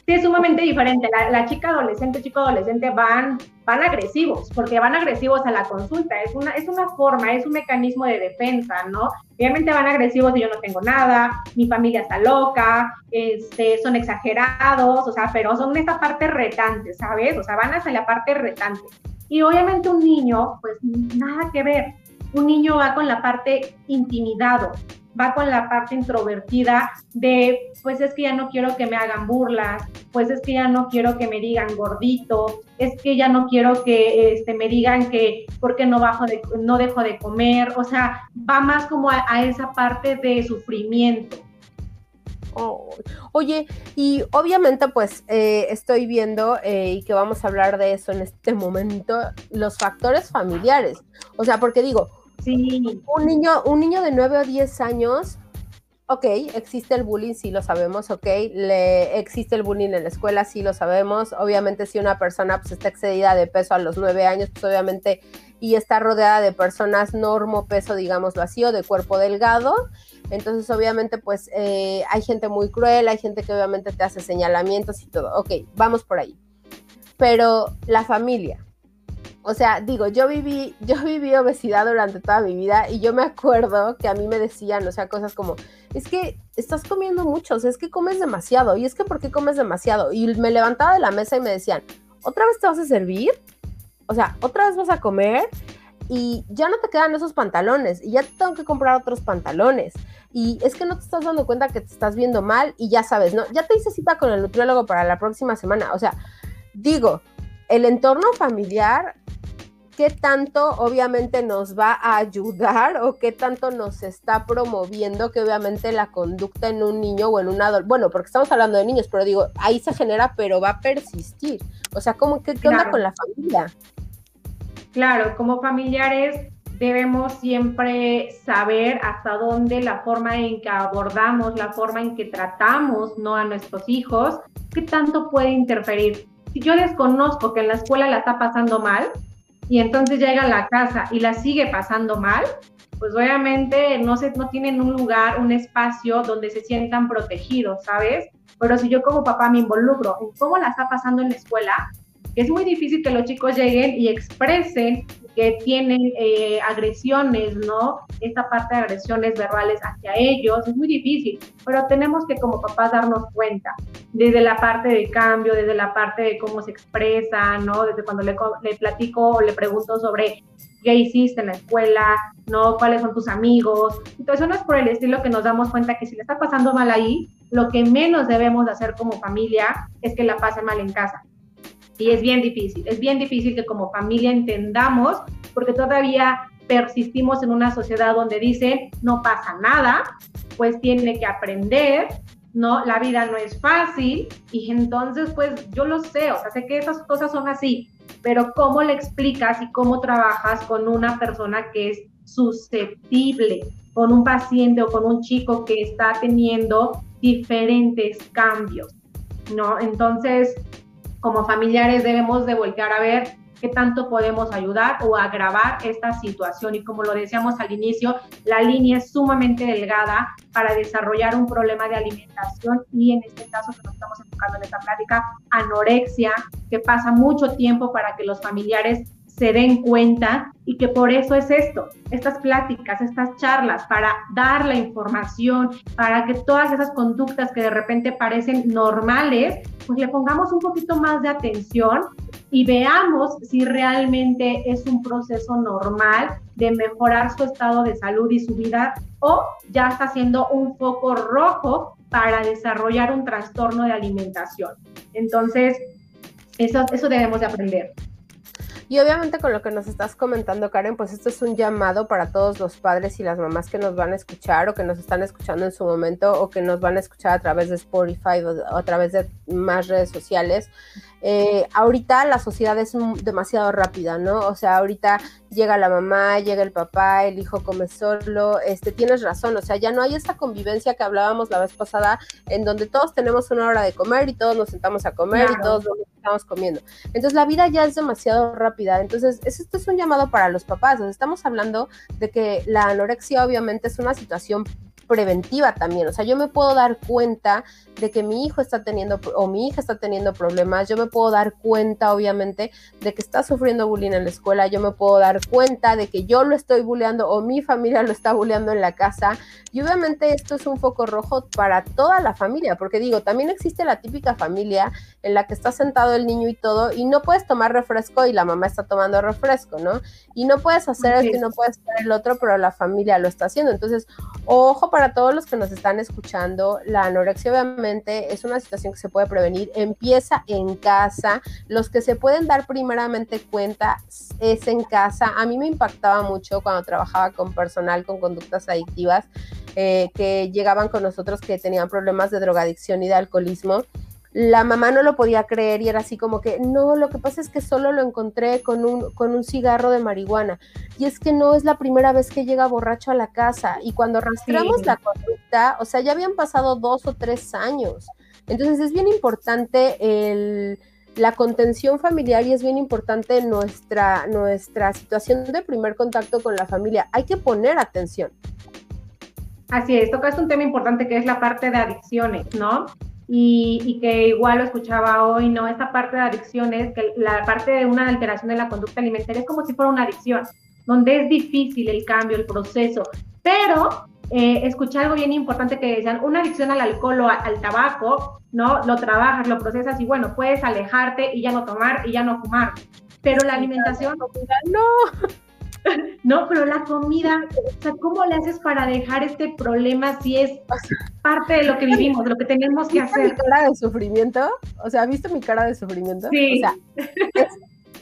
sí es sumamente diferente. La, chica adolescente, chico adolescente van, van agresivos, porque van agresivos a la consulta. Es una, es una forma, es un mecanismo de defensa, ¿no? Obviamente van agresivos y yo no tengo nada, mi familia está loca, este, son exagerados, o sea, pero son esta parte retante, ¿sabes? O sea, van hacia la parte retante. Y obviamente un niño, pues nada que ver. Un niño va con la parte intimidado, va con la parte introvertida de, pues es que ya no quiero que me hagan burlas, pues es que ya no quiero que me digan gordito, es que ya no quiero que este, me digan que porque no bajo de, no dejo de comer, o sea, va más como a, esa parte de sufrimiento. oye, y obviamente pues eh, estoy viendo eh, y que vamos a hablar de eso en este momento, los factores familiares. O sea, porque digo, un niño, un niño de 9 o 10 años, ok, existe el bullying, sí lo sabemos, ok, le, existe el bullying en la escuela, sí lo sabemos. Obviamente, si una persona pues, está excedida de peso a los 9 años, pues obviamente, y está rodeada de personas normo peso, digamos vacío, de cuerpo delgado, entonces obviamente pues eh, hay gente muy cruel, hay gente que obviamente te hace señalamientos y todo. Ok, vamos por ahí. Pero la familia, o sea, digo, yo viví, yo viví obesidad durante toda mi vida y yo me acuerdo que a mí me decían, o sea, cosas como, es que estás comiendo mucho, es que comes demasiado, y es que ¿por qué comes demasiado? Y me levantaba de la mesa y me decían, ¿otra vez te vas a servir? O sea, ¿otra vez vas a comer? Y ya no te quedan esos pantalones, y ya te tengo que comprar otros pantalones. Y es que no te estás dando cuenta que te estás viendo mal y ya sabes, ¿no? Ya te hice cita con el nutriólogo para la próxima semana. O sea, digo, el entorno familiar qué tanto obviamente nos va a ayudar o qué tanto nos está promoviendo que obviamente la conducta en un niño o en un adulto, bueno, porque estamos hablando de niños, pero digo, ahí se genera, pero va a persistir. O sea, ¿cómo, qué, qué onda con la familia? Claro, como familiares debemos siempre saber hasta dónde la forma en que abordamos, la forma en que tratamos ¿no? a nuestros hijos, qué tanto puede interferir. Si yo desconozco que en la escuela la está pasando mal, y entonces llega a la casa y la sigue pasando mal, pues obviamente no, se, no tienen un lugar, un espacio donde se sientan protegidos, ¿sabes? Pero si yo como papá me involucro en cómo la está pasando en la escuela, es muy difícil que los chicos lleguen y expresen que tienen eh, agresiones, ¿no? Esta parte de agresiones verbales hacia ellos, es muy difícil, pero tenemos que como papás darnos cuenta, desde la parte de cambio, desde la parte de cómo se expresa, ¿no? Desde cuando le, le platico o le pregunto sobre qué hiciste en la escuela, ¿no? ¿Cuáles son tus amigos? Entonces, no es por el estilo que nos damos cuenta que si le está pasando mal ahí, lo que menos debemos hacer como familia es que la pase mal en casa. Y es bien difícil, es bien difícil que como familia entendamos, porque todavía persistimos en una sociedad donde dicen, no pasa nada, pues tiene que aprender, ¿no? La vida no es fácil y entonces pues yo lo sé, o sea, sé que esas cosas son así, pero ¿cómo le explicas y cómo trabajas con una persona que es susceptible, con un paciente o con un chico que está teniendo diferentes cambios, ¿no? Entonces, como familiares debemos de voltear a ver qué tanto podemos ayudar o agravar esta situación. Y como lo decíamos al inicio, la línea es sumamente delgada para desarrollar un problema de alimentación y en este caso que nos estamos enfocando en esta plática, anorexia, que pasa mucho tiempo para que los familiares se den cuenta y que por eso es esto, estas pláticas, estas charlas, para dar la información, para que todas esas conductas que de repente parecen normales, pues le pongamos un poquito más de atención y veamos si realmente es un proceso normal de mejorar su estado de salud y su vida o ya está siendo un foco rojo para desarrollar un trastorno de alimentación. Entonces, eso, eso debemos de aprender. Y obviamente con lo que nos estás comentando, Karen, pues esto es un llamado para todos los padres y las mamás que nos van a escuchar o que nos están escuchando en su momento o que nos van a escuchar a través de Spotify o, a través de más redes sociales. Eh, ahorita la sociedad es demasiado rápida, ¿no? O sea, ahorita llega la mamá, llega el papá, el hijo come solo, este, tienes razón, o sea, ya no hay esa convivencia que hablábamos la vez pasada, en donde todos tenemos una hora de comer y todos nos sentamos a comer y todos nos estamos comiendo. Entonces la vida ya es demasiado rápida, entonces esto es un llamado para los papás, estamos hablando de que la anorexia obviamente es una situación preventiva también. O sea, yo me puedo dar cuenta de que mi hijo está teniendo o mi hija está teniendo problemas, yo me puedo dar cuenta, obviamente, de que está sufriendo bullying en la escuela, yo me puedo dar cuenta de que yo lo estoy bulleando o mi familia *laughs* lo está bulleando en la casa. Y obviamente esto es un foco rojo para toda la familia, porque digo, también existe la típica familia en la que está sentado el niño y todo, y no puedes tomar refresco y la mamá está tomando refresco, ¿no? Y no puedes hacer esto y no puedes hacer el otro, pero la familia lo está haciendo. Entonces, ojo para todos los que nos están escuchando, la anorexia obviamente es una situación que se puede prevenir, empieza en casa, los que se pueden dar primeramente cuenta es en casa. A mí me impactaba mucho cuando trabajaba con personal con conductas adictivas eh, que llegaban con nosotros que tenían problemas de drogadicción y de alcoholismo la mamá no lo podía creer y era así como que, no, lo que pasa es que solo lo encontré con un, con un cigarro de marihuana. Y es que no es la primera vez que llega borracho a la casa. Y cuando rastreamos la conducta, o sea, ya habían pasado dos o tres años. Entonces es bien importante el, la contención familiar y es bien importante nuestra, nuestra situación de primer contacto con la familia. Hay que poner atención. Así es, tocas un tema importante que es la parte de adicciones, ¿no? Y, que igual lo escuchaba hoy, ¿no? Esta parte de adicciones, que la parte de una alteración de la conducta alimentaria es como si fuera una adicción, donde es difícil el cambio, el proceso, pero eh, escuché algo bien importante que decían, una adicción al alcohol o al tabaco, ¿no? Lo trabajas, lo procesas y bueno, puedes alejarte y ya no tomar y ya no fumar, pero la alimentación... No. No, pero la comida, o sea, ¿cómo le haces para dejar este problema si es parte de lo que vivimos, de lo que tenemos que hacer? mi cara de sufrimiento? O sea, ¿viste mi cara de sufrimiento? Sí. O sea, es,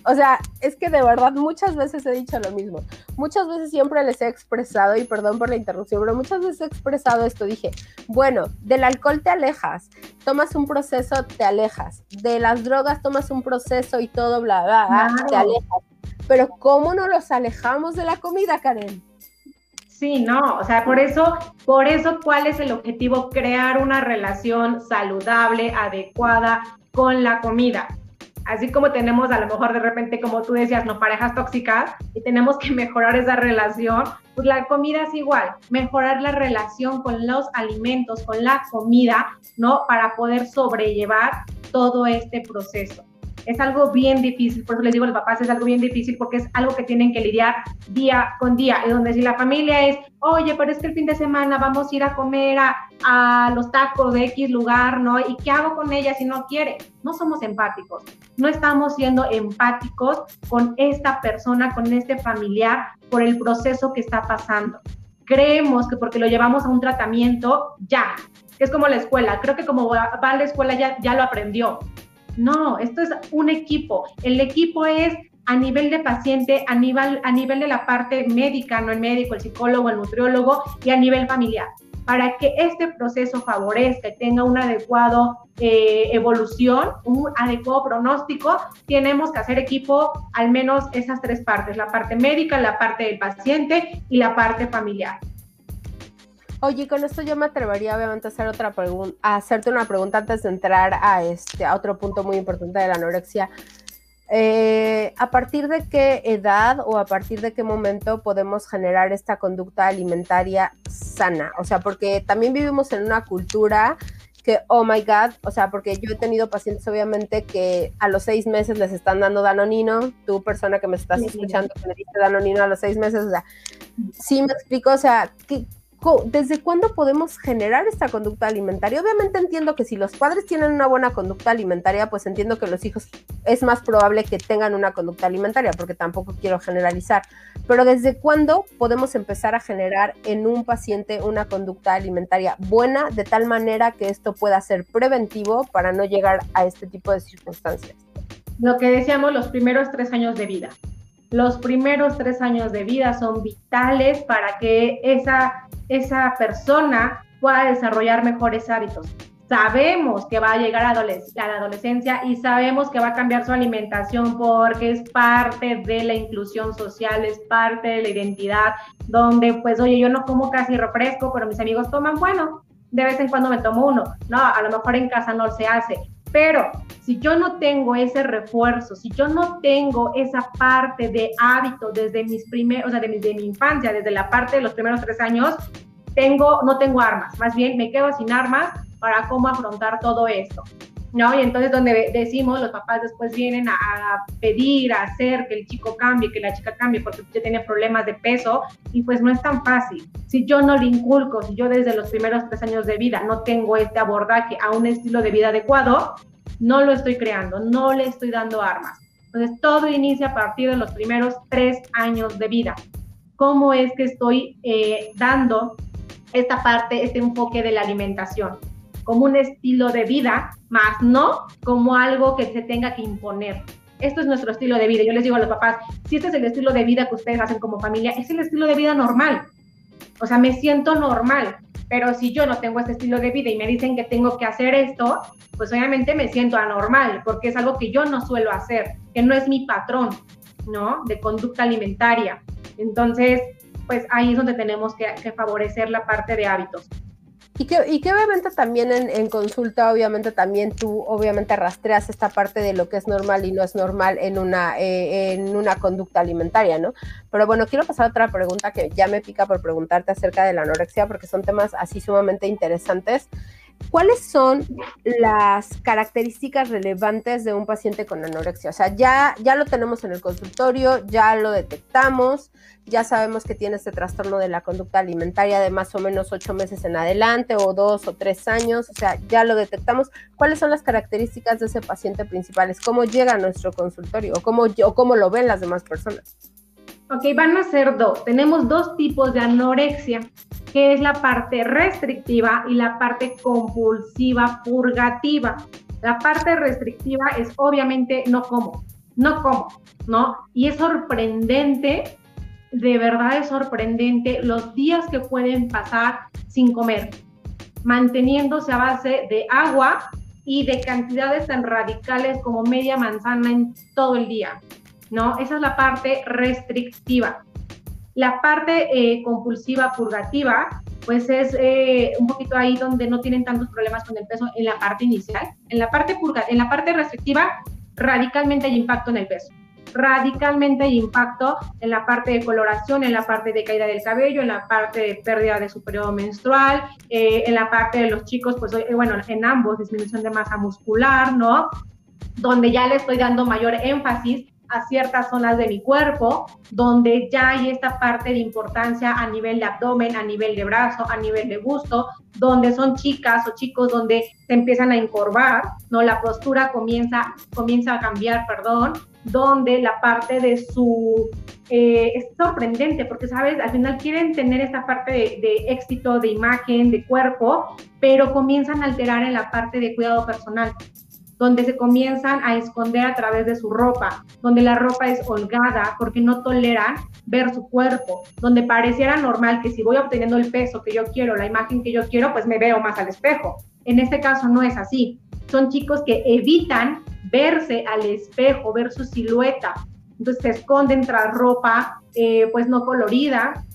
o sea, es que de verdad muchas veces he dicho lo mismo. Muchas veces siempre les he expresado, y perdón por la interrupción, pero muchas veces he expresado esto. Dije, bueno, del alcohol te alejas, tomas un proceso, te alejas. De las drogas tomas un proceso y todo, bla, bla, bla, te alejas pero ¿cómo no los alejamos de la comida, Karen? Sí, no, o sea, por eso, por eso, ¿cuál es el objetivo? Crear una relación saludable, adecuada con la comida. Así como tenemos a lo mejor de repente, como tú decías, no parejas tóxicas y tenemos que *laughs* mejorar esa relación, pues la comida es igual, mejorar la relación con los alimentos, con la comida, ¿no? Para poder sobrellevar todo este proceso es algo bien difícil, por eso les digo a los papás, es algo bien difícil porque es algo que tienen que lidiar día con día, y donde si la familia es, oye, pero es que el fin de semana vamos a ir a comer a, a los tacos de X lugar, ¿no? ¿Y qué hago con ella si no quiere? No somos empáticos, no estamos siendo empáticos con esta persona, con este familiar, por el proceso que está pasando. Creemos que porque lo llevamos a un tratamiento, ya, es como la escuela, creo que como va a la escuela ya, ya lo aprendió, no, esto es un equipo. El equipo es a nivel de paciente, a nivel, a nivel de la parte médica, no el médico, el psicólogo, el nutriólogo y a nivel familiar. Para que este proceso favorezca y tenga una adecuada eh, evolución, un adecuado pronóstico, tenemos que hacer equipo al menos esas tres partes, la parte médica, la parte del paciente y la parte familiar. Oye, con esto yo me atrevería obviamente a hacer otra pregunta, a hacerte una pregunta antes de entrar a este a otro punto muy importante de la anorexia. Eh, ¿A partir de qué edad o a partir de qué momento podemos generar esta conducta alimentaria sana? O sea, porque también vivimos en una cultura que, oh my God, o sea, porque yo he tenido pacientes obviamente que a los seis meses les están dando danonino, tú persona que me estás escuchando que le diste danonino a los seis meses, o sea, sí me explico, o sea, ¿qué, ¿desde cuándo podemos generar esta conducta alimentaria? Obviamente entiendo que si los padres tienen una buena conducta alimentaria, pues entiendo que los hijos es más probable que tengan una conducta alimentaria, porque tampoco quiero generalizar. Pero ¿desde cuándo podemos empezar a generar en un paciente una conducta alimentaria buena de tal manera que esto pueda ser preventivo para no llegar a este tipo de circunstancias? Lo que decíamos, los primeros tres años de vida. Los primeros tres años de vida son vitales para que esa esa persona pueda desarrollar mejores hábitos. sabemos que va a llegar a, la adolescencia y sabemos que va a cambiar su alimentación porque es parte de la inclusión social, es parte de la identidad, donde pues, oye, yo no como casi refresco, pero mis amigos toman, bueno, de vez en cuando me tomo uno. No, a lo mejor en casa no se hace. Pero si yo no tengo ese refuerzo, si yo no tengo esa parte de hábito desde mis primeros, o sea, desde mi infancia, desde la parte de los primeros tres años, tengo, no tengo armas, más bien me quedo sin armas para cómo afrontar todo esto. ¿No? Y entonces donde decimos, los papás después vienen a, pedir, a hacer que el chico cambie, que la chica cambie, porque ya tiene problemas de peso, y pues no es tan fácil. Si yo no le inculco, si yo desde los primeros tres años de vida no tengo este abordaje a un estilo de vida adecuado, no lo estoy creando, no le estoy dando armas. Entonces todo inicia a partir de los primeros tres años de vida. ¿Cómo es que estoy eh, dando esta parte, este enfoque de la alimentación? Como un estilo de vida, más no como algo que se tenga que imponer. Esto es nuestro estilo de vida. Yo les digo a los papás, si este es el estilo de vida que ustedes hacen como familia, es el estilo de vida normal. O sea, me siento normal. Pero si yo no tengo este estilo de vida y me dicen que tengo que hacer esto, pues obviamente me siento anormal, porque es algo que yo no suelo hacer, que no es mi patrón, ¿no? De conducta alimentaria. Entonces, pues ahí es donde tenemos que, que favorecer la parte de hábitos. Y que, y que obviamente también en, consulta, obviamente también tú obviamente rastreas esta parte de lo que es normal y no es normal en una, eh, en una conducta alimentaria, ¿no? Pero bueno, quiero pasar a otra pregunta que ya me pica por preguntarte acerca de la anorexia, porque son temas así sumamente interesantes. ¿Cuáles son las características relevantes de un paciente con anorexia? O sea, ya, ya lo tenemos en el consultorio, ya lo detectamos, ya sabemos que tiene este trastorno de la conducta alimentaria de más o menos ocho meses en adelante o dos o tres años, o sea, ya lo detectamos. ¿Cuáles son las características de ese paciente principales? ¿Cómo llega a nuestro consultorio o cómo, o cómo lo ven las demás personas? Ok, van a ser dos. Tenemos dos tipos de anorexia, que es la parte restrictiva y la parte compulsiva purgativa. La parte restrictiva es obviamente no como, no como, ¿no? Y es sorprendente, de verdad es sorprendente los días que pueden pasar sin comer, manteniéndose a base de agua y de cantidades tan radicales como media manzana en todo el día. ¿No? Esa es la parte restrictiva. La parte eh, compulsiva purgativa, pues es eh, un poquito ahí donde no tienen tantos problemas con el peso en la parte inicial. En la parte, purga, en la parte restrictiva, radicalmente hay impacto en el peso. Radicalmente hay impacto en la parte de coloración, en la parte de caída del cabello, en la parte de pérdida de su periodo menstrual, eh, en la parte de los chicos, pues bueno, en ambos, disminución de masa muscular, ¿no? Donde ya le estoy dando mayor énfasis ciertas zonas de mi cuerpo, donde ya hay esta parte de importancia a nivel de abdomen, a nivel de brazo, a nivel de gusto, donde son chicas o chicos donde se empiezan a encorvar, ¿no? La postura comienza, comienza a cambiar, perdón, donde la parte de su... Eh, es sorprendente porque, ¿sabes? Al final quieren tener esta parte de, de éxito, de imagen, de cuerpo, pero comienzan a alterar en la parte de cuidado personal donde se comienzan a esconder a través de su ropa, donde la ropa es holgada porque no toleran ver su cuerpo, donde pareciera normal que si voy obteniendo el peso que yo quiero, la imagen que yo quiero, pues me veo más al espejo. En este caso no es así. Son chicos que evitan verse al espejo, ver su silueta. Entonces se esconden tras ropa eh, pues no colorida,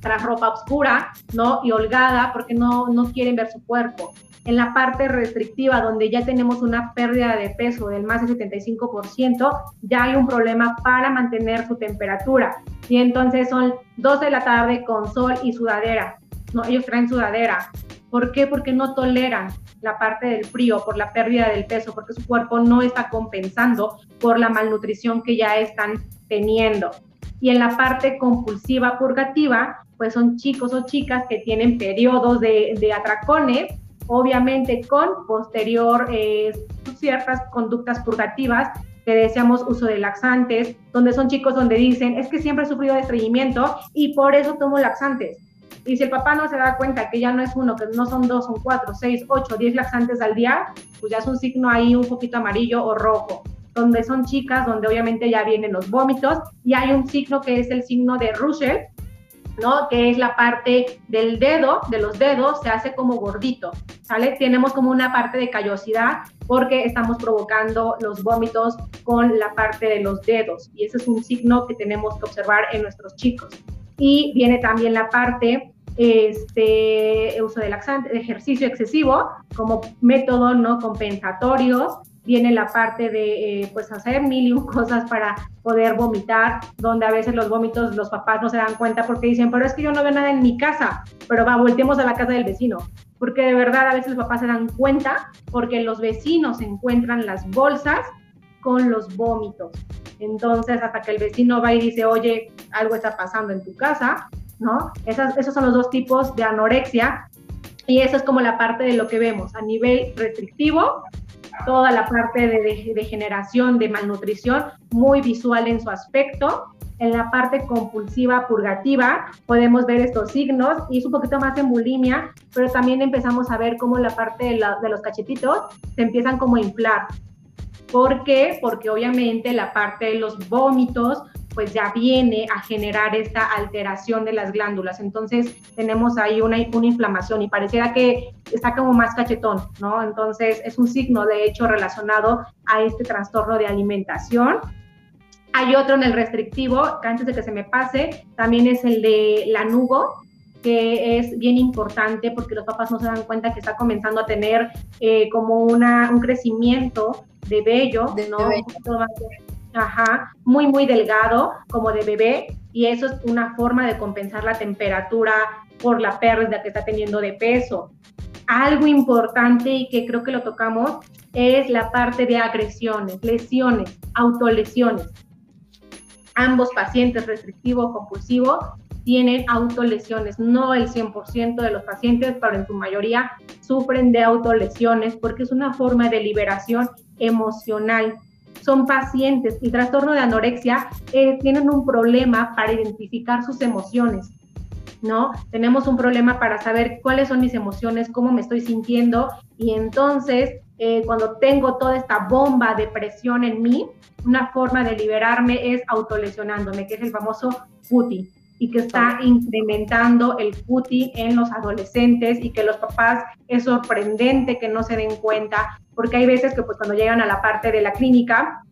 tras ropa oscura, ¿no? Y holgada porque no, no quieren ver su cuerpo en la parte restrictiva, donde ya tenemos una pérdida de peso del más del 75%, ya hay un problema para mantener su temperatura. Y entonces son 2 de la tarde con sol y sudadera. No, ellos traen sudadera. ¿Por qué? Porque no toleran la parte del frío por la pérdida del peso, porque su cuerpo no está compensando por la malnutrición que ya están teniendo. Y en la parte compulsiva purgativa, pues son chicos o chicas que tienen periodos de, de atracones obviamente con posterior eh, ciertas conductas purgativas que deseamos uso de laxantes, donde son chicos donde dicen, es que siempre he sufrido de estreñimiento y por eso tomo laxantes. Y si el papá no se da cuenta que ya no es uno, que no son dos, son cuatro, seis, ocho, diez laxantes al día, pues ya es un signo ahí un poquito amarillo o rojo. Donde son chicas, donde obviamente ya vienen los vómitos, y hay un signo que es el signo de Russell, ¿no? Que es la parte del dedo, de los dedos, se hace como gordito. ¿sale? Tenemos como una parte de callosidad porque estamos provocando los vómitos con la parte de los dedos y ese es un signo que tenemos que observar en nuestros chicos. Y viene también la parte este uso de laxante, ejercicio excesivo como método no compensatorio viene la parte de eh, pues hacer mil y un cosas para poder vomitar, donde a veces los vómitos los papás no se dan cuenta porque dicen, pero es que yo no veo nada en mi casa, pero va, volteemos a la casa del vecino, porque de verdad a veces los papás se dan cuenta porque los vecinos encuentran las bolsas con los vómitos. Entonces, hasta que el vecino va y dice, oye, algo está pasando en tu casa, ¿no? esos son los dos tipos de anorexia y eso es como la parte de lo que vemos a nivel restrictivo toda la parte de, de, generación de malnutrición, muy visual en su aspecto. En la parte compulsiva purgativa podemos ver estos signos y es un poquito más en bulimia, pero también empezamos a ver cómo la parte de, de los cachetitos se empiezan como a inflar. ¿Por qué? Porque obviamente la parte de los vómitos pues ya viene a generar esta alteración de las glándulas. Entonces tenemos ahí una, una inflamación y pareciera que está como más cachetón, ¿no? Entonces es un signo de hecho relacionado a este trastorno de alimentación. Hay otro en el restrictivo, que antes de que se me pase, también es el de lanugo, que es bien importante porque los papás no se dan cuenta que está comenzando a tener eh, como una, un crecimiento de vello, de ¿no? Ajá, muy, muy delgado, como de bebé, y eso es una forma de compensar la temperatura por la pérdida que está teniendo de peso. Algo importante y que creo que lo tocamos es la parte de agresiones, lesiones, autolesiones. Ambos pacientes restrictivo compulsivo tienen autolesiones. No el 100% de los pacientes, pero en su mayoría sufren de autolesiones porque es una forma de liberación emocional son pacientes y trastorno de anorexia eh, tienen un problema para identificar sus emociones. ¿no? Tenemos un problema para saber cuáles son mis emociones, cómo me estoy sintiendo y entonces eh, cuando tengo toda esta bomba de presión en mí, una forma de liberarme es autolesionándome, que es el famoso puti y que está incrementando el puti en los adolescentes y que los papás es sorprendente que no se den cuenta, porque hay veces que pues cuando llegan a la parte de la clínica,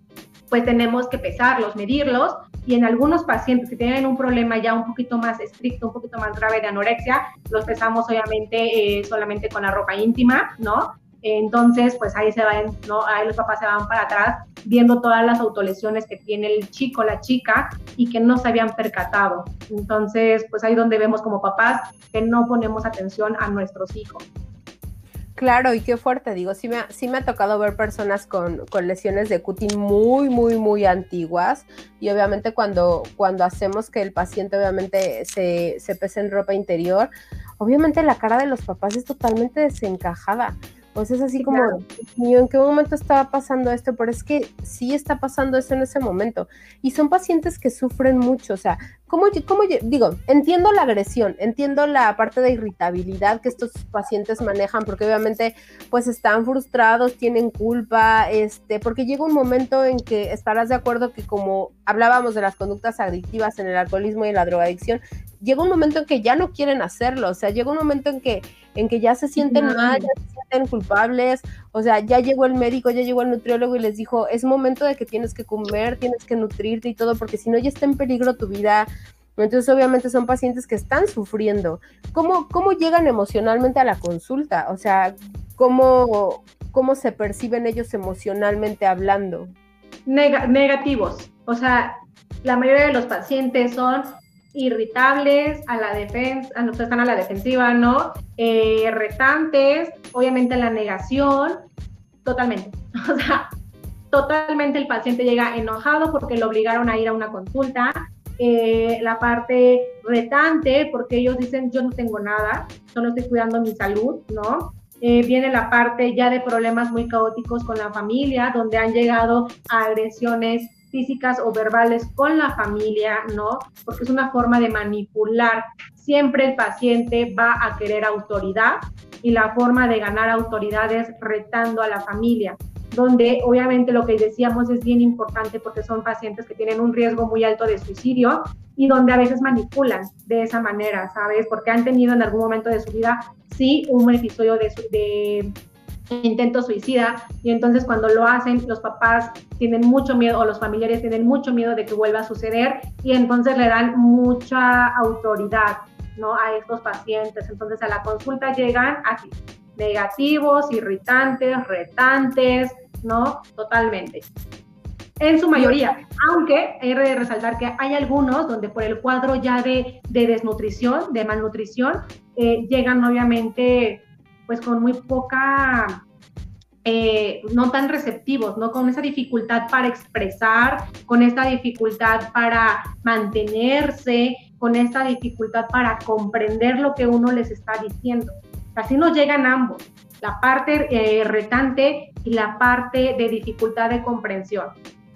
pues tenemos que pesarlos, medirlos, y en algunos pacientes que tienen un problema ya un poquito más estricto, un poquito más grave de anorexia, los pesamos obviamente eh, solamente con la ropa íntima, ¿no? Entonces, pues ahí se van, ¿no? Ahí los papás se van para atrás viendo todas las autolesiones que tiene el chico, la chica y que no se habían percatado. Entonces, pues ahí donde vemos como papás que no ponemos atención a nuestros hijos. Claro, y qué fuerte, digo, sí me ha, sí me ha tocado ver personas con, con, lesiones de cutín muy, muy, muy antiguas y obviamente cuando, cuando hacemos que el paciente obviamente se, se pese en ropa interior, obviamente la cara de los papás es totalmente desencajada. Pues es así como, ¿en qué momento estaba pasando esto? Pero es que sí está pasando eso en ese momento. Y son pacientes que sufren mucho. O sea, ¿cómo, cómo digo? Entiendo la agresión, entiendo la parte de irritabilidad que estos pacientes manejan, porque obviamente pues están frustrados, tienen culpa, este, porque llega un momento en que estarás de acuerdo que como hablábamos de las conductas adictivas en el alcoholismo y la drogadicción, llega un momento en que ya no quieren hacerlo, o sea, llega un momento en que, en que ya se sienten mal, ya se sienten culpables, o sea, ya llegó el médico, ya llegó el nutriólogo y les dijo, es momento de que tienes que comer, tienes que nutrirte y todo, porque si no ya está en peligro tu vida. Entonces, obviamente son pacientes que están sufriendo. ¿Cómo, cómo llegan emocionalmente a la consulta? O sea, ¿cómo, cómo se perciben ellos emocionalmente hablando? negativos. O sea, la mayoría de los pacientes son irritables a la defensa, que están a la defensiva, ¿no? Eh, retantes, obviamente la negación, totalmente. *laughs* O sea, totalmente el paciente llega enojado porque lo obligaron a ir a una consulta. Eh, la parte retante, porque ellos dicen yo no tengo nada, solo estoy cuidando mi salud, ¿no? Eh, viene la parte ya de problemas muy caóticos con la familia, donde han llegado a agresiones físicas o verbales con la familia, ¿no? Porque es una forma de manipular. Siempre el paciente va a querer autoridad y la forma de ganar autoridad es retando a la familia. donde obviamente lo que decíamos es bien importante porque son pacientes que tienen un riesgo muy alto de suicidio y donde a veces manipulan de esa manera, ¿sabes? Porque han tenido en algún momento de su vida, sí, un episodio de, de intento suicida y entonces cuando lo hacen los papás tienen mucho miedo o los familiares tienen mucho miedo de que vuelva a suceder y entonces le dan mucha autoridad ¿no? a estos pacientes. Entonces a la consulta llegan así, negativos, irritantes, retantes, ¿no? Totalmente. En su mayoría, aunque he de resaltar que hay algunos donde por el cuadro ya de, desnutrición, de malnutrición, eh, llegan obviamente pues con muy poca, eh, no tan receptivos, ¿no? Con esa dificultad para expresar, con esta dificultad para mantenerse, con esta dificultad para comprender lo que uno les está diciendo. Así nos llegan ambos, la parte eh, retante y la parte de dificultad de comprensión.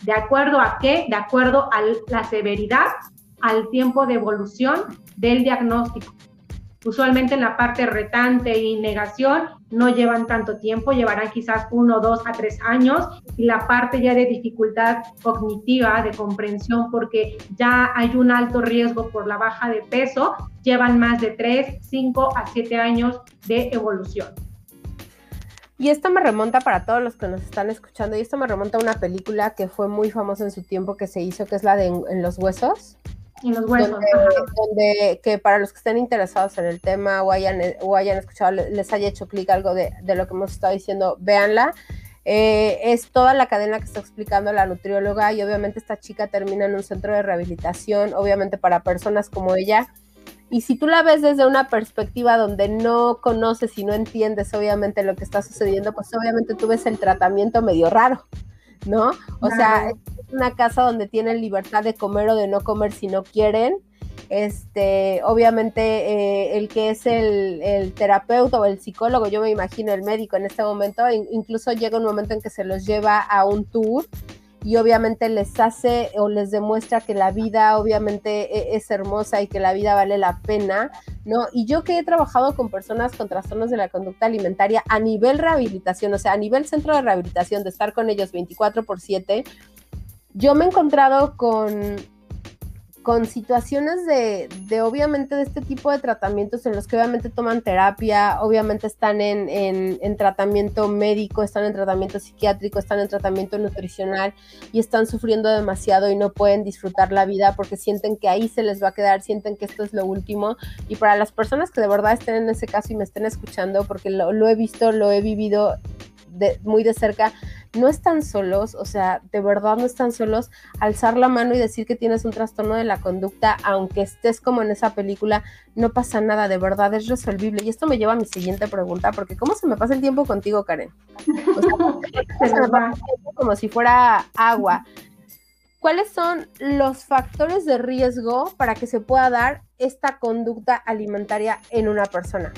¿De acuerdo a qué? De acuerdo a la severidad, al tiempo de evolución del diagnóstico. Usualmente en la parte retante y negación no llevan tanto tiempo, llevarán quizás uno, dos a tres años y la parte ya de dificultad cognitiva, de comprensión, porque ya hay un alto riesgo por la baja de peso, llevan más de tres, cinco a siete años de evolución. Y esto me remonta para todos los que nos están escuchando, y esto me remonta a una película que fue muy famosa en su tiempo que se hizo, que es la de En los Huesos. En los huesos. Donde, que para los que estén interesados en el tema o hayan, o hayan escuchado, les haya hecho clic algo de, lo que hemos estado diciendo, véanla. Eh, es toda la cadena que está explicando la nutrióloga y obviamente esta chica termina en un centro de rehabilitación, obviamente para personas como ella. Y si tú la ves desde una perspectiva donde no conoces y no entiendes obviamente lo que está sucediendo, pues obviamente tú ves el tratamiento medio raro. ¿no? O sea, es una casa donde tienen libertad de comer o de no comer si no quieren. Este, obviamente, eh, el que es el, terapeuta o el psicólogo, yo me imagino el médico en este momento, incluso llega un momento en que se los lleva a un tour y obviamente les hace o les demuestra que la vida obviamente e, es hermosa y que la vida vale la pena, ¿no? Y yo que he trabajado con personas con trastornos de la conducta alimentaria a nivel rehabilitación, o sea, a nivel centro de rehabilitación, de estar con ellos 24 por 7, yo me he encontrado con con situaciones de, de, obviamente de este tipo de tratamientos en los que obviamente toman terapia, obviamente están en, en, tratamiento médico, están en tratamiento psiquiátrico, están en tratamiento nutricional y están sufriendo demasiado y no pueden disfrutar la vida porque sienten que ahí se les va a quedar, sienten que esto es lo último. Y para las personas que de verdad estén en ese caso y me estén escuchando, porque lo, lo he visto, lo he vivido de, muy de cerca, no están solos, o sea, de verdad no están solos, alzar la mano y decir que tienes un trastorno de la conducta, aunque estés como en esa película, no pasa nada, de verdad es resolvible. Y esto me lleva a mi siguiente pregunta, porque ¿cómo se me pasa el tiempo contigo, Karen? se me *laughs* pasa el tiempo como si fuera agua. ¿Cuáles son los factores de riesgo para que se pueda dar esta conducta alimentaria en una persona?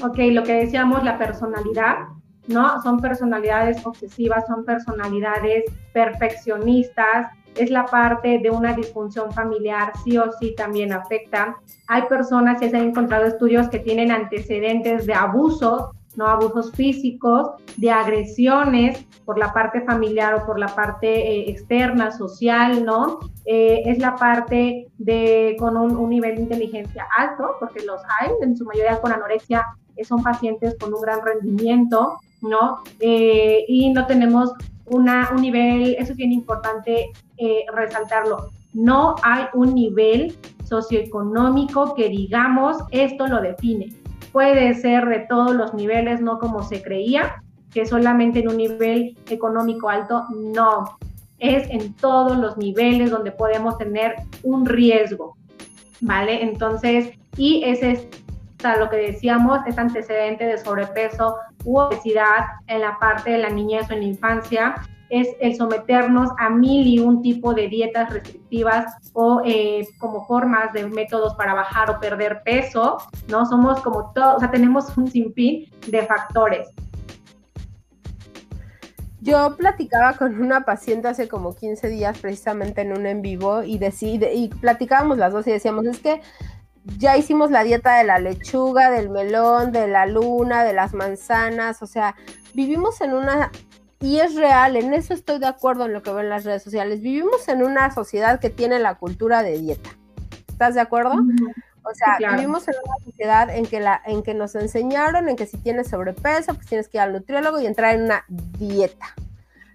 Ok, lo que decíamos, la personalidad, ¿no? Son personalidades obsesivas, son personalidades perfeccionistas, es la parte de una disfunción familiar, sí o sí también afecta. Hay personas, ya se han encontrado estudios que tienen antecedentes de abuso, ¿no? Abusos físicos, de agresiones por la parte familiar o por la parte eh, externa, social, ¿no? Eh, es la parte de con un, un, nivel de inteligencia alto, porque los hay, en su mayoría con anorexia, son pacientes con un gran rendimiento, ¿no? Eh, y no tenemos una, un nivel, eso es bien importante eh, resaltarlo, no hay un nivel socioeconómico que digamos esto lo define. Puede ser de todos los niveles, no como se creía, que solamente en un nivel económico alto, no. Es en todos los niveles donde podemos tener un riesgo, ¿vale? Entonces, y ese es lo que decíamos, es antecedente de sobrepeso u obesidad en la parte de la niñez o en la infancia, es el someternos a mil y un tipo de dietas restrictivas o eh, como formas de métodos para bajar o perder peso, ¿no? Somos como todos, o sea, tenemos un sinfín de factores. Yo platicaba con una paciente hace como 15 días precisamente en un en vivo y, decide, y platicábamos las dos y decíamos, es que ya hicimos la dieta de la lechuga, del melón, de la luna, de las manzanas, o sea, vivimos en una y es real, en eso estoy de acuerdo en lo que ven las redes sociales. Vivimos en una sociedad que tiene la cultura de dieta. ¿Estás de acuerdo? O sea, vivimos en una sociedad en que, la, en que nos enseñaron en que si tienes sobrepeso, pues tienes que ir al nutriólogo y entrar en una dieta.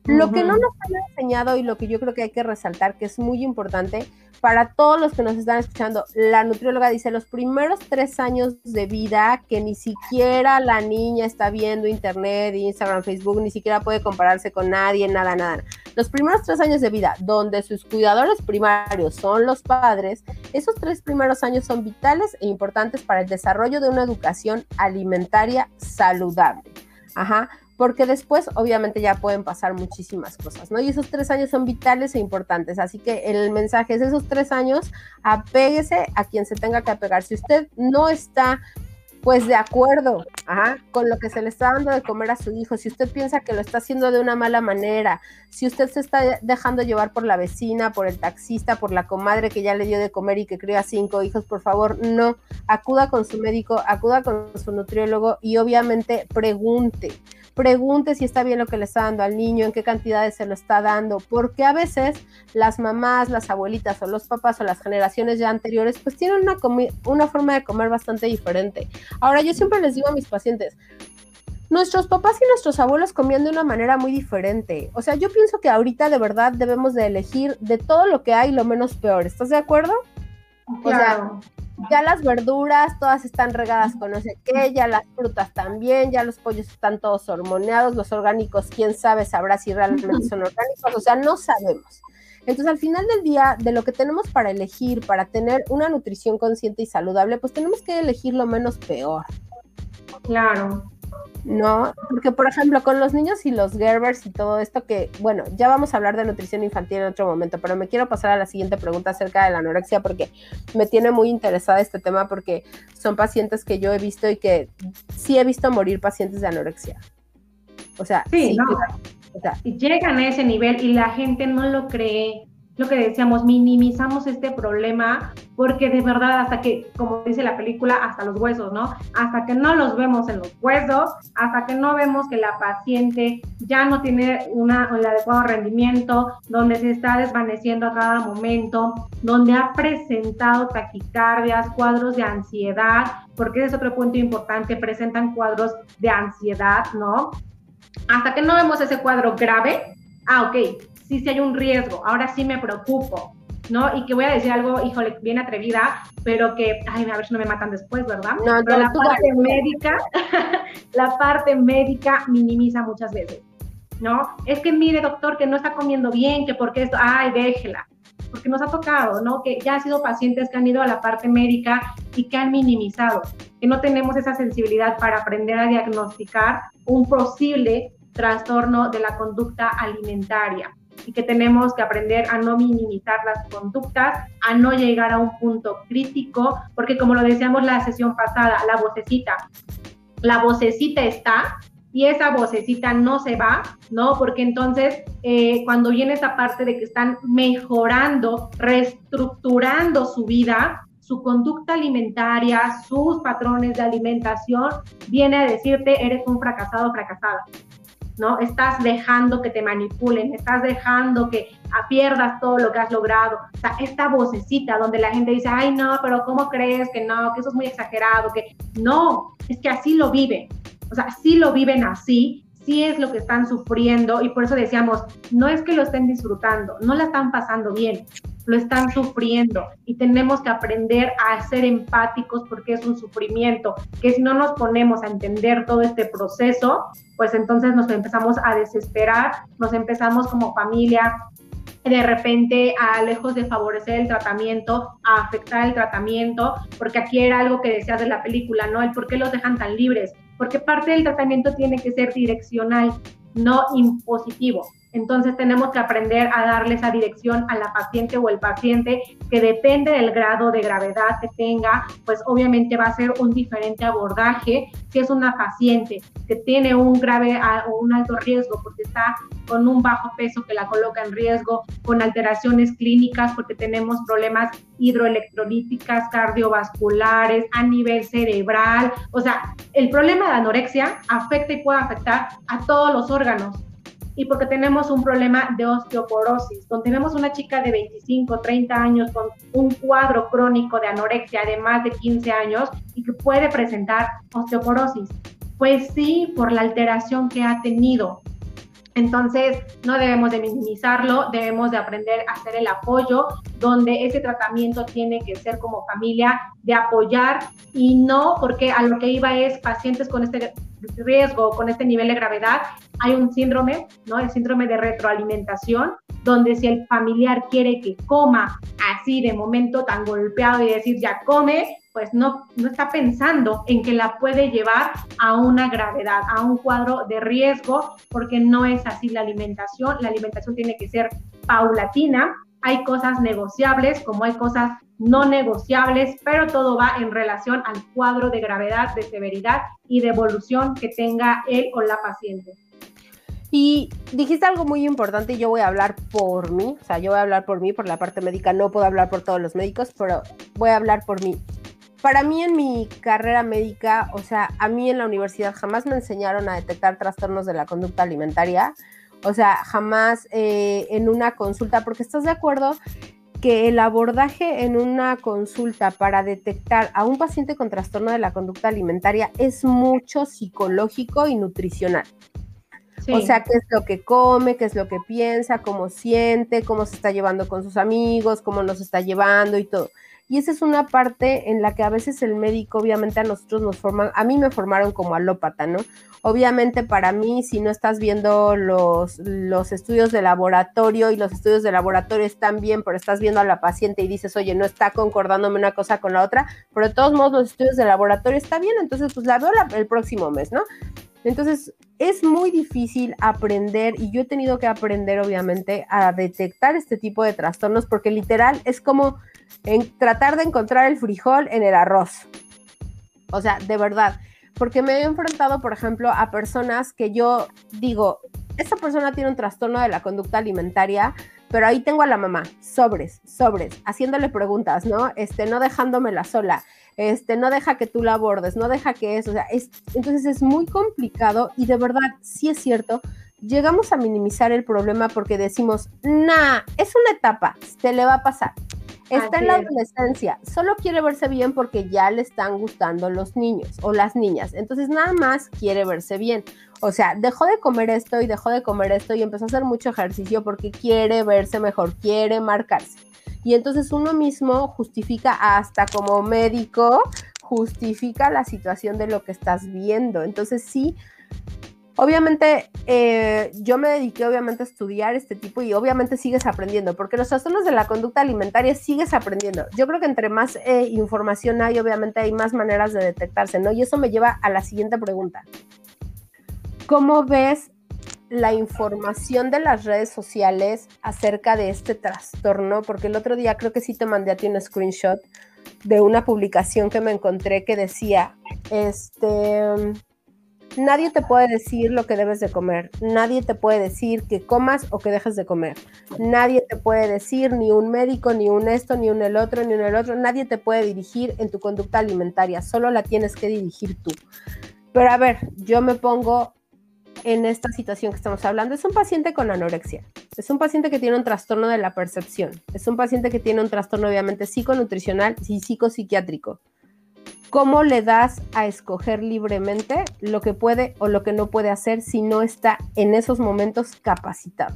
Lo que no nos han enseñado y lo que yo creo que hay que resaltar, que es muy importante para todos los que nos están escuchando, la nutrióloga dice los primeros tres años de vida que ni siquiera la niña está viendo internet, Instagram, Facebook, ni siquiera puede compararse con nadie, nada, nada. Los primeros tres años de vida, donde sus cuidadores primarios son los padres, esos tres primeros años son vitales e importantes para el desarrollo de una educación alimentaria saludable. Ajá porque después obviamente ya pueden pasar muchísimas cosas, ¿no? Y esos tres años son vitales e importantes, así que el mensaje es esos tres años, apéguese a quien se tenga que apegar. Si usted no está pues de acuerdo con lo que se le está dando de comer a su hijo, si usted piensa que lo está haciendo de una mala manera, si usted se está dejando llevar por la vecina, por el taxista, por la comadre que ya le dio de comer y que cría cinco hijos, por favor, no, acuda con su médico, acuda con su nutriólogo y obviamente pregunte pregunte si está bien lo que le está dando al niño, en qué cantidades se lo está dando, porque a veces las mamás, las abuelitas o los papás o las generaciones ya anteriores pues tienen una, una forma de comer bastante diferente. Ahora yo siempre les digo a mis pacientes, nuestros papás y nuestros abuelos comían de una manera muy diferente. O sea, yo pienso que ahorita de verdad debemos de elegir de todo lo que hay lo menos peor. ¿Estás de acuerdo? Claro ya las verduras todas están regadas con no sé qué, ya las frutas también, ya los pollos están todos hormoneados, los orgánicos, quién sabe, sabrá si realmente *laughs* son orgánicos, o sea, no sabemos. Entonces, al final del día, de lo que tenemos para elegir, para tener una nutrición consciente y saludable, pues tenemos que elegir lo menos peor. Claro. ¿No? Porque, por ejemplo, con los niños y los Gerbers y todo esto, que, bueno, ya vamos a hablar de nutrición infantil en otro momento, pero me quiero pasar a la siguiente pregunta acerca de la anorexia porque me tiene muy interesada este tema porque son pacientes que yo he visto y que sí he visto morir pacientes de anorexia. O sea, sí, llegan a ese nivel y la gente no lo cree lo que decíamos, minimizamos este problema porque de verdad hasta que, como dice la película, hasta los huesos, ¿no? Hasta que no los vemos en los huesos, hasta que no vemos que la paciente ya no tiene una, el adecuado rendimiento, donde se está desvaneciendo a cada momento, donde ha presentado taquicardias, cuadros de ansiedad, porque es otro punto importante, presentan cuadros de ansiedad, ¿no? Hasta que no vemos ese cuadro grave, ah, ok, sí, sí hay un riesgo, ahora sí me preocupo, ¿no? Y que voy a decir algo, híjole, bien atrevida, pero que, ay, a ver si no me matan después, ¿verdad? No, pero la parte médica, *laughs* la parte médica minimiza muchas veces, ¿no? Es que mire, doctor, que no está comiendo bien, que porque esto, ay, déjela, porque nos ha tocado, ¿no? Que ya han sido pacientes que han ido a la parte médica y que han minimizado, que no tenemos esa sensibilidad para aprender a diagnosticar un posible trastorno de la conducta alimentaria y que tenemos que aprender a no minimizar las conductas, a no llegar a un punto crítico, porque como lo decíamos la sesión pasada, la vocecita, la vocecita está y esa vocecita no se va, ¿no? Porque entonces eh, cuando viene esa parte de que están mejorando, reestructurando su vida, su conducta alimentaria, sus patrones de alimentación, viene a decirte, eres un fracasado, fracasada. ¿No? Estás dejando que te manipulen, estás dejando que pierdas todo lo que has logrado. O sea, esta vocecita donde la gente dice, ay, no, pero ¿cómo crees que no? Que eso es muy exagerado, que no, es que así lo viven. O sea, sí lo viven así, sí es lo que están sufriendo y por eso decíamos, no es que lo estén disfrutando, no la están pasando bien, lo están sufriendo y tenemos que aprender a ser empáticos porque es un sufrimiento, que si no nos ponemos a entender todo este proceso, pues entonces nos empezamos a desesperar, nos empezamos como familia de repente a lejos de favorecer el tratamiento, a afectar el tratamiento, porque aquí era algo que decías de la película, ¿no? El por qué los dejan tan libres, porque parte del tratamiento tiene que ser direccional, no impositivo. Entonces tenemos que aprender a darle esa dirección a la paciente o el paciente que depende del grado de gravedad que tenga, pues obviamente va a ser un diferente abordaje si es una paciente que tiene un grave o un alto riesgo porque está con un bajo peso que la coloca en riesgo, con alteraciones clínicas porque tenemos problemas hidroelectrolíticas, cardiovasculares, a nivel cerebral. O sea, el problema de anorexia afecta y puede afectar a todos los órganos y porque tenemos un problema de osteoporosis, donde tenemos una chica de 25, 30 años con un cuadro crónico de anorexia de más de 15 años y que puede presentar osteoporosis. Pues sí, por la alteración que ha tenido. Entonces, no debemos de minimizarlo, debemos de aprender a hacer el apoyo, donde ese tratamiento tiene que ser como familia, de apoyar y no porque a lo que iba es pacientes con este riesgo, con este nivel de gravedad, hay un síndrome, ¿no? El síndrome de retroalimentación, donde si el familiar quiere que coma así de momento tan golpeado y decir ya come, pues no, no está pensando en que la puede llevar a una gravedad, a un cuadro de riesgo, porque no es así la alimentación. La alimentación tiene que ser paulatina. Hay cosas negociables como hay cosas no negociables, pero todo va en relación al cuadro de gravedad, de severidad y de evolución que tenga él o la paciente. Y dijiste algo muy importante yo voy a hablar por mí, o sea, yo voy a hablar por mí, por la parte médica, no puedo hablar por todos los médicos, pero voy a hablar por mí. Para mí en mi carrera médica, o sea, a mí en la universidad jamás me enseñaron a detectar trastornos de la conducta alimentaria, o sea, jamás eh, en una consulta, porque estás de acuerdo que el abordaje en una consulta para detectar a un paciente con trastorno de la conducta alimentaria es mucho psicológico y nutricional. O sea, qué es lo que come, qué es lo que piensa, cómo siente, cómo se está llevando con sus amigos, cómo nos está llevando y todo. Y esa es una parte en la que a veces el médico, obviamente a nosotros nos forman, a mí me formaron como alópata, ¿no? Obviamente para mí, si no estás viendo los, los estudios de laboratorio y los estudios de laboratorio están bien, pero estás viendo a la paciente y dices, oye, no está concordándome una cosa con la otra, pero de todos modos los estudios de laboratorio están bien, entonces pues la veo el próximo mes, ¿no? Entonces, es muy difícil aprender y yo he tenido que aprender, obviamente, a detectar este tipo de trastornos porque literal es como en tratar de encontrar el frijol en el arroz. O sea, de verdad, porque me he enfrentado, por ejemplo, a personas que yo digo, esa persona tiene un trastorno de la conducta alimentaria, pero ahí tengo a la mamá, sobres, sobres, haciéndole preguntas, ¿no? Este, no dejándomela sola este, no deja que tú la abordes, no deja que eso, o sea, es, entonces es muy complicado y de verdad, sí es cierto, llegamos a minimizar el problema porque decimos, nah, es una etapa, te le va a pasar. Está en la adolescencia, solo quiere verse bien porque ya le están gustando los niños o las niñas, entonces nada más quiere verse bien. O sea, dejó de comer esto y dejó de comer esto y empezó a hacer mucho ejercicio porque quiere verse mejor, quiere marcarse. Y entonces uno mismo justifica hasta como médico, justifica la situación de lo que estás viendo. Entonces sí, obviamente eh, yo me dediqué obviamente a estudiar este tipo y obviamente sigues aprendiendo, porque los trastornos de la conducta alimentaria sigues aprendiendo. Yo creo que entre más eh, información hay, obviamente hay más maneras de detectarse, ¿no? Y eso me lleva a la siguiente pregunta. ¿Cómo ves la información de las redes sociales acerca de este trastorno, porque el otro día creo que sí te mandé a ti un screenshot de una publicación que me encontré que decía, este, nadie te puede decir lo que debes de comer, nadie te puede decir que comas o que dejes de comer, nadie te puede decir, ni un médico, ni un esto, ni un el otro, ni un el otro, nadie te puede dirigir en tu conducta alimentaria, solo la tienes que dirigir tú. Pero a ver, yo me pongo en esta situación que estamos hablando. Es un paciente con anorexia, es un paciente que tiene un trastorno de la percepción, es un paciente que tiene un trastorno obviamente psiconutricional y psicopsiquiátrico. ¿Cómo le das a escoger libremente lo que puede o lo que no puede hacer si no está en esos momentos capacitado?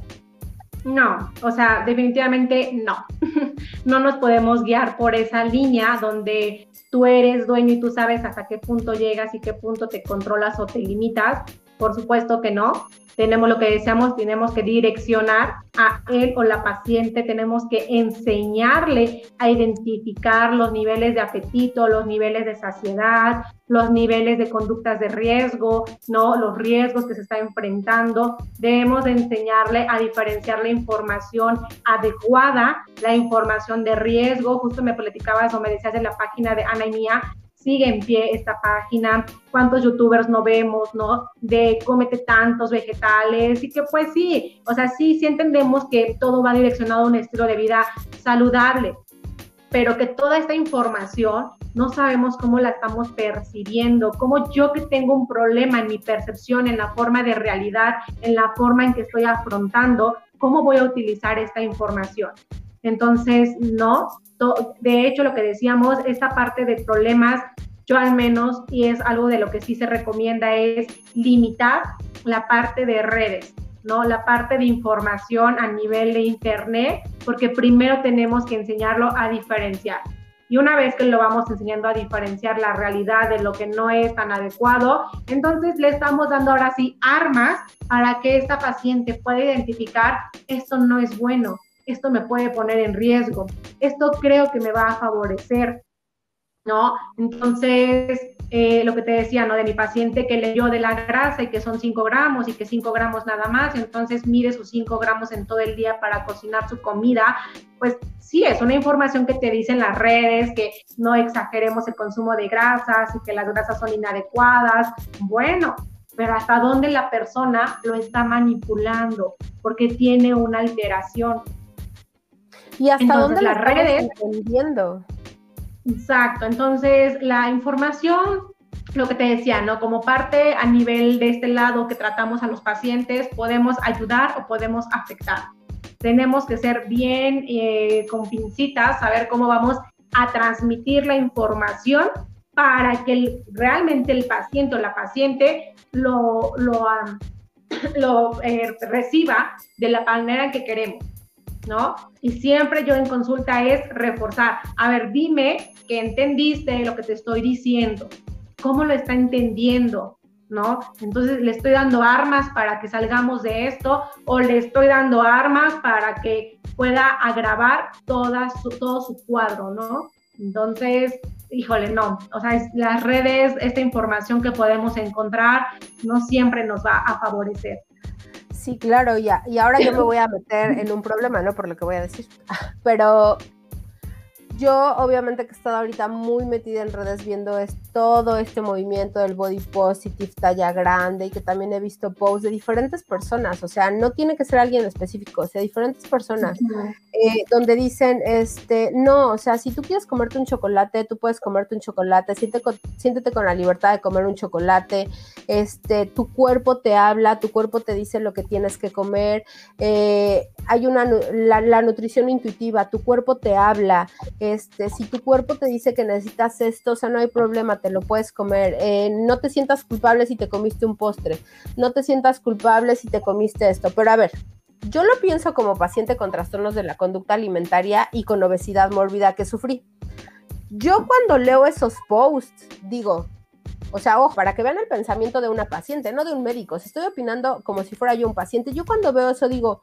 No, o sea, definitivamente no. *laughs* no nos podemos guiar por esa línea donde tú eres dueño y tú sabes hasta qué punto llegas y qué punto te controlas o te limitas. Por supuesto que no. Tenemos lo que deseamos, tenemos que direccionar a él o la paciente, tenemos que enseñarle a identificar los niveles de apetito, los niveles de saciedad, los niveles de conductas de riesgo, ¿no? Los riesgos que se está enfrentando. Debemos de enseñarle a diferenciar la información adecuada, la información de riesgo. Justo me platicabas o me decías en la página de Ana y Mía, sigue en pie esta página, cuántos youtubers no vemos, ¿no? De cómete tantos vegetales y que pues sí, o sea, sí, sí entendemos que todo va direccionado a un estilo de vida saludable, pero que toda esta información no sabemos cómo la estamos percibiendo, cómo yo que tengo un problema en mi percepción, en la forma de realidad, en la forma en que estoy afrontando, cómo voy a utilizar esta información. Entonces, no, de hecho lo que decíamos, esta parte de problemas, yo al menos, y es algo de lo que sí se recomienda, es limitar la parte de redes. ¿no? La parte de información a nivel de Internet, porque primero tenemos que enseñarlo a diferenciar. Y una vez que lo vamos enseñando a diferenciar la realidad de lo que no es tan adecuado, entonces le estamos dando ahora sí armas para que esta paciente pueda identificar esto no es bueno, esto me puede poner en riesgo, esto creo que me va a favorecer, ¿no? Entonces, eh, lo que te decía, ¿no? De mi paciente que leyó de la grasa y que son 5 gramos y que 5 gramos nada más, entonces mide sus 5 gramos en todo el día para cocinar su comida, pues sí, es una información que te dicen las redes, que no exageremos el consumo de grasas y que las grasas son inadecuadas. Bueno, pero hasta dónde la persona lo está manipulando, porque tiene una alteración. Y hasta dónde las redes entendiendo. Exacto, entonces la información, lo que te decía, ¿no? Como parte a nivel de este lado que tratamos a los pacientes, podemos ayudar o podemos afectar. Tenemos que ser bien eh, con pincitas, saber cómo vamos a transmitir la información para que realmente el paciente o la paciente lo, lo, *clears throat* lo eh, reciba de la manera que queremos. ¿No? Y siempre yo en consulta es reforzar, a ver, dime que entendiste lo que te estoy diciendo, cómo lo está entendiendo, ¿no? Entonces le estoy dando armas para que salgamos de esto o le estoy dando armas para que pueda agravar toda su, todo su cuadro, ¿no? Entonces, híjole, no, o sea, las redes, esta información que podemos encontrar no siempre nos va a favorecer. Sí, claro, ya. Y ahora yo me voy a meter en un problema, ¿no? Por lo que voy a decir. Pero yo obviamente que he estado ahorita muy metida en redes viendo es todo este movimiento del body positive, talla grande y que también he visto posts de diferentes personas, o sea, no tiene que ser alguien específico, o sea, diferentes personas, eh, donde dicen, este, no, o sea, si tú quieres comerte un chocolate, tú puedes comerte un chocolate, siéntete con, la libertad de comer un chocolate, este, tu cuerpo te habla, tu cuerpo te dice lo que tienes que comer, eh, hay una, la, la nutrición intuitiva, tu cuerpo te habla, este, si tu cuerpo te dice que necesitas esto, o sea, no hay problema, te lo puedes comer. Eh, no te sientas culpable si te comiste un postre. No te sientas culpable si te comiste esto. Pero a ver, yo lo pienso como paciente con trastornos de la conducta alimentaria y con obesidad mórbida que sufrí. Yo cuando leo esos posts digo, o sea, ojo, para que vean el pensamiento de una paciente, no de un médico. Si estoy opinando como si fuera yo un paciente, yo cuando veo eso digo,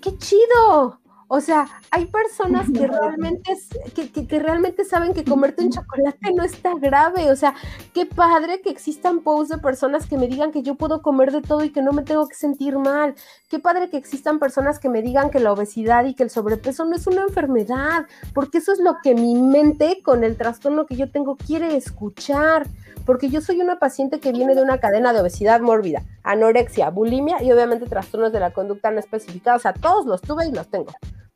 qué chido. O sea, hay personas que realmente, que, realmente saben que comerte un chocolate no está grave. O sea, qué padre que existan posts de personas que me digan que yo puedo comer de todo y que no me tengo que sentir mal. Qué padre que existan personas que me digan que la obesidad y que el sobrepeso no es una enfermedad, porque eso es lo que mi mente con el trastorno que yo tengo quiere escuchar porque yo soy una paciente que viene de una cadena de obesidad mórbida, anorexia, bulimia y obviamente trastornos de la conducta no especificados. O sea, todos los tuve y los tengo.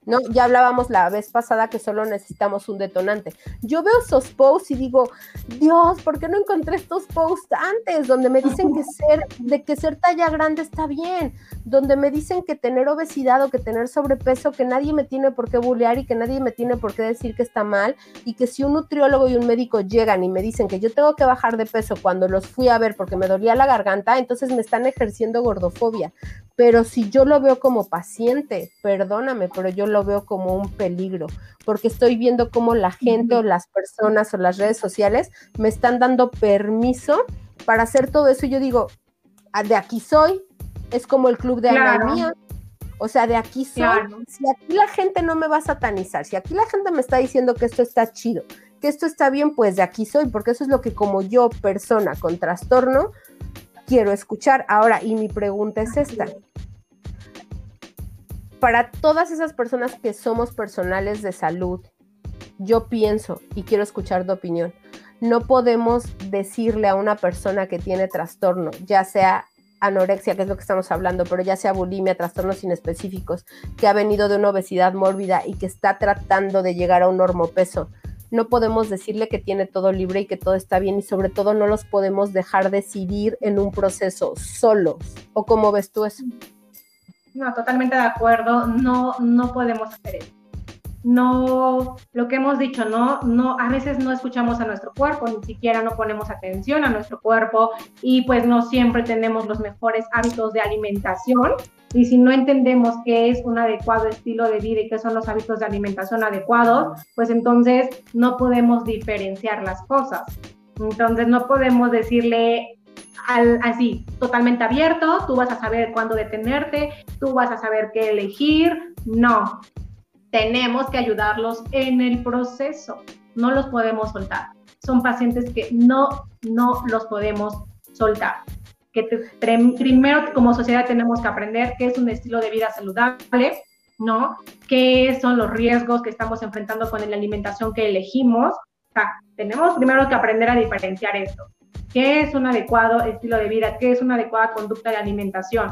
¿No? Ya hablábamos la vez pasada que solo necesitamos un detonante. Yo veo esos posts y digo, Dios, ¿por qué no encontré estos posts antes? Donde me dicen que ser, de que ser talla grande está bien, donde me dicen que tener obesidad o que tener sobrepeso, que nadie me tiene por qué bullear y que nadie me tiene por qué decir que está mal, y que si un nutriólogo y un médico llegan y me dicen que yo tengo que bajar de peso cuando los fui a ver porque me dolía la garganta, entonces me están ejerciendo gordofobia. Pero si yo lo veo como paciente, perdóname, pero yo lo veo como un peligro, porque estoy viendo cómo la gente o las personas o las redes sociales me están dando permiso para hacer todo eso. Y yo digo, ah, de aquí soy, es como el club de anemia. O sea, de aquí soy. Si aquí la gente no me va a satanizar, si aquí la gente me está diciendo que esto está chido, que esto está bien, pues de aquí soy, porque eso es lo que como yo, persona con trastorno, quiero escuchar. Ahora, y mi pregunta es esta. Para todas esas personas que somos personales de salud, yo pienso y quiero escuchar tu opinión. No podemos decirle a una persona que tiene trastorno, ya sea anorexia, que es lo que estamos hablando, pero ya sea bulimia, trastornos inespecíficos, que ha venido de una obesidad mórbida y que está tratando de llegar a un normopeso, no podemos decirle que tiene todo libre y que todo está bien y sobre todo no los podemos dejar decidir en un proceso solos. ¿O cómo ves tú eso? No, totalmente de acuerdo. No, no podemos hacer eso no, lo que hemos dicho, ¿no? no, a veces no escuchamos a nuestro cuerpo, ni siquiera no ponemos atención a nuestro cuerpo y pues no siempre tenemos los mejores hábitos de alimentación. Y si no entendemos qué es un adecuado estilo de vida y qué son los hábitos de alimentación adecuados, pues entonces no podemos diferenciar las cosas. Entonces no podemos decirle así, totalmente abierto, tú vas a saber cuándo detenerte, tú vas a saber qué elegir. No, tenemos que ayudarlos en el proceso, no los podemos soltar. Son pacientes que no, no los podemos soltar. Que primero como sociedad tenemos que aprender qué es un estilo de vida saludable, ¿no? ¿Qué son los riesgos que estamos enfrentando con la alimentación que elegimos? Tenemos primero que aprender a diferenciar esto. ¿Qué es un adecuado estilo de vida? ¿Qué es una adecuada conducta de alimentación?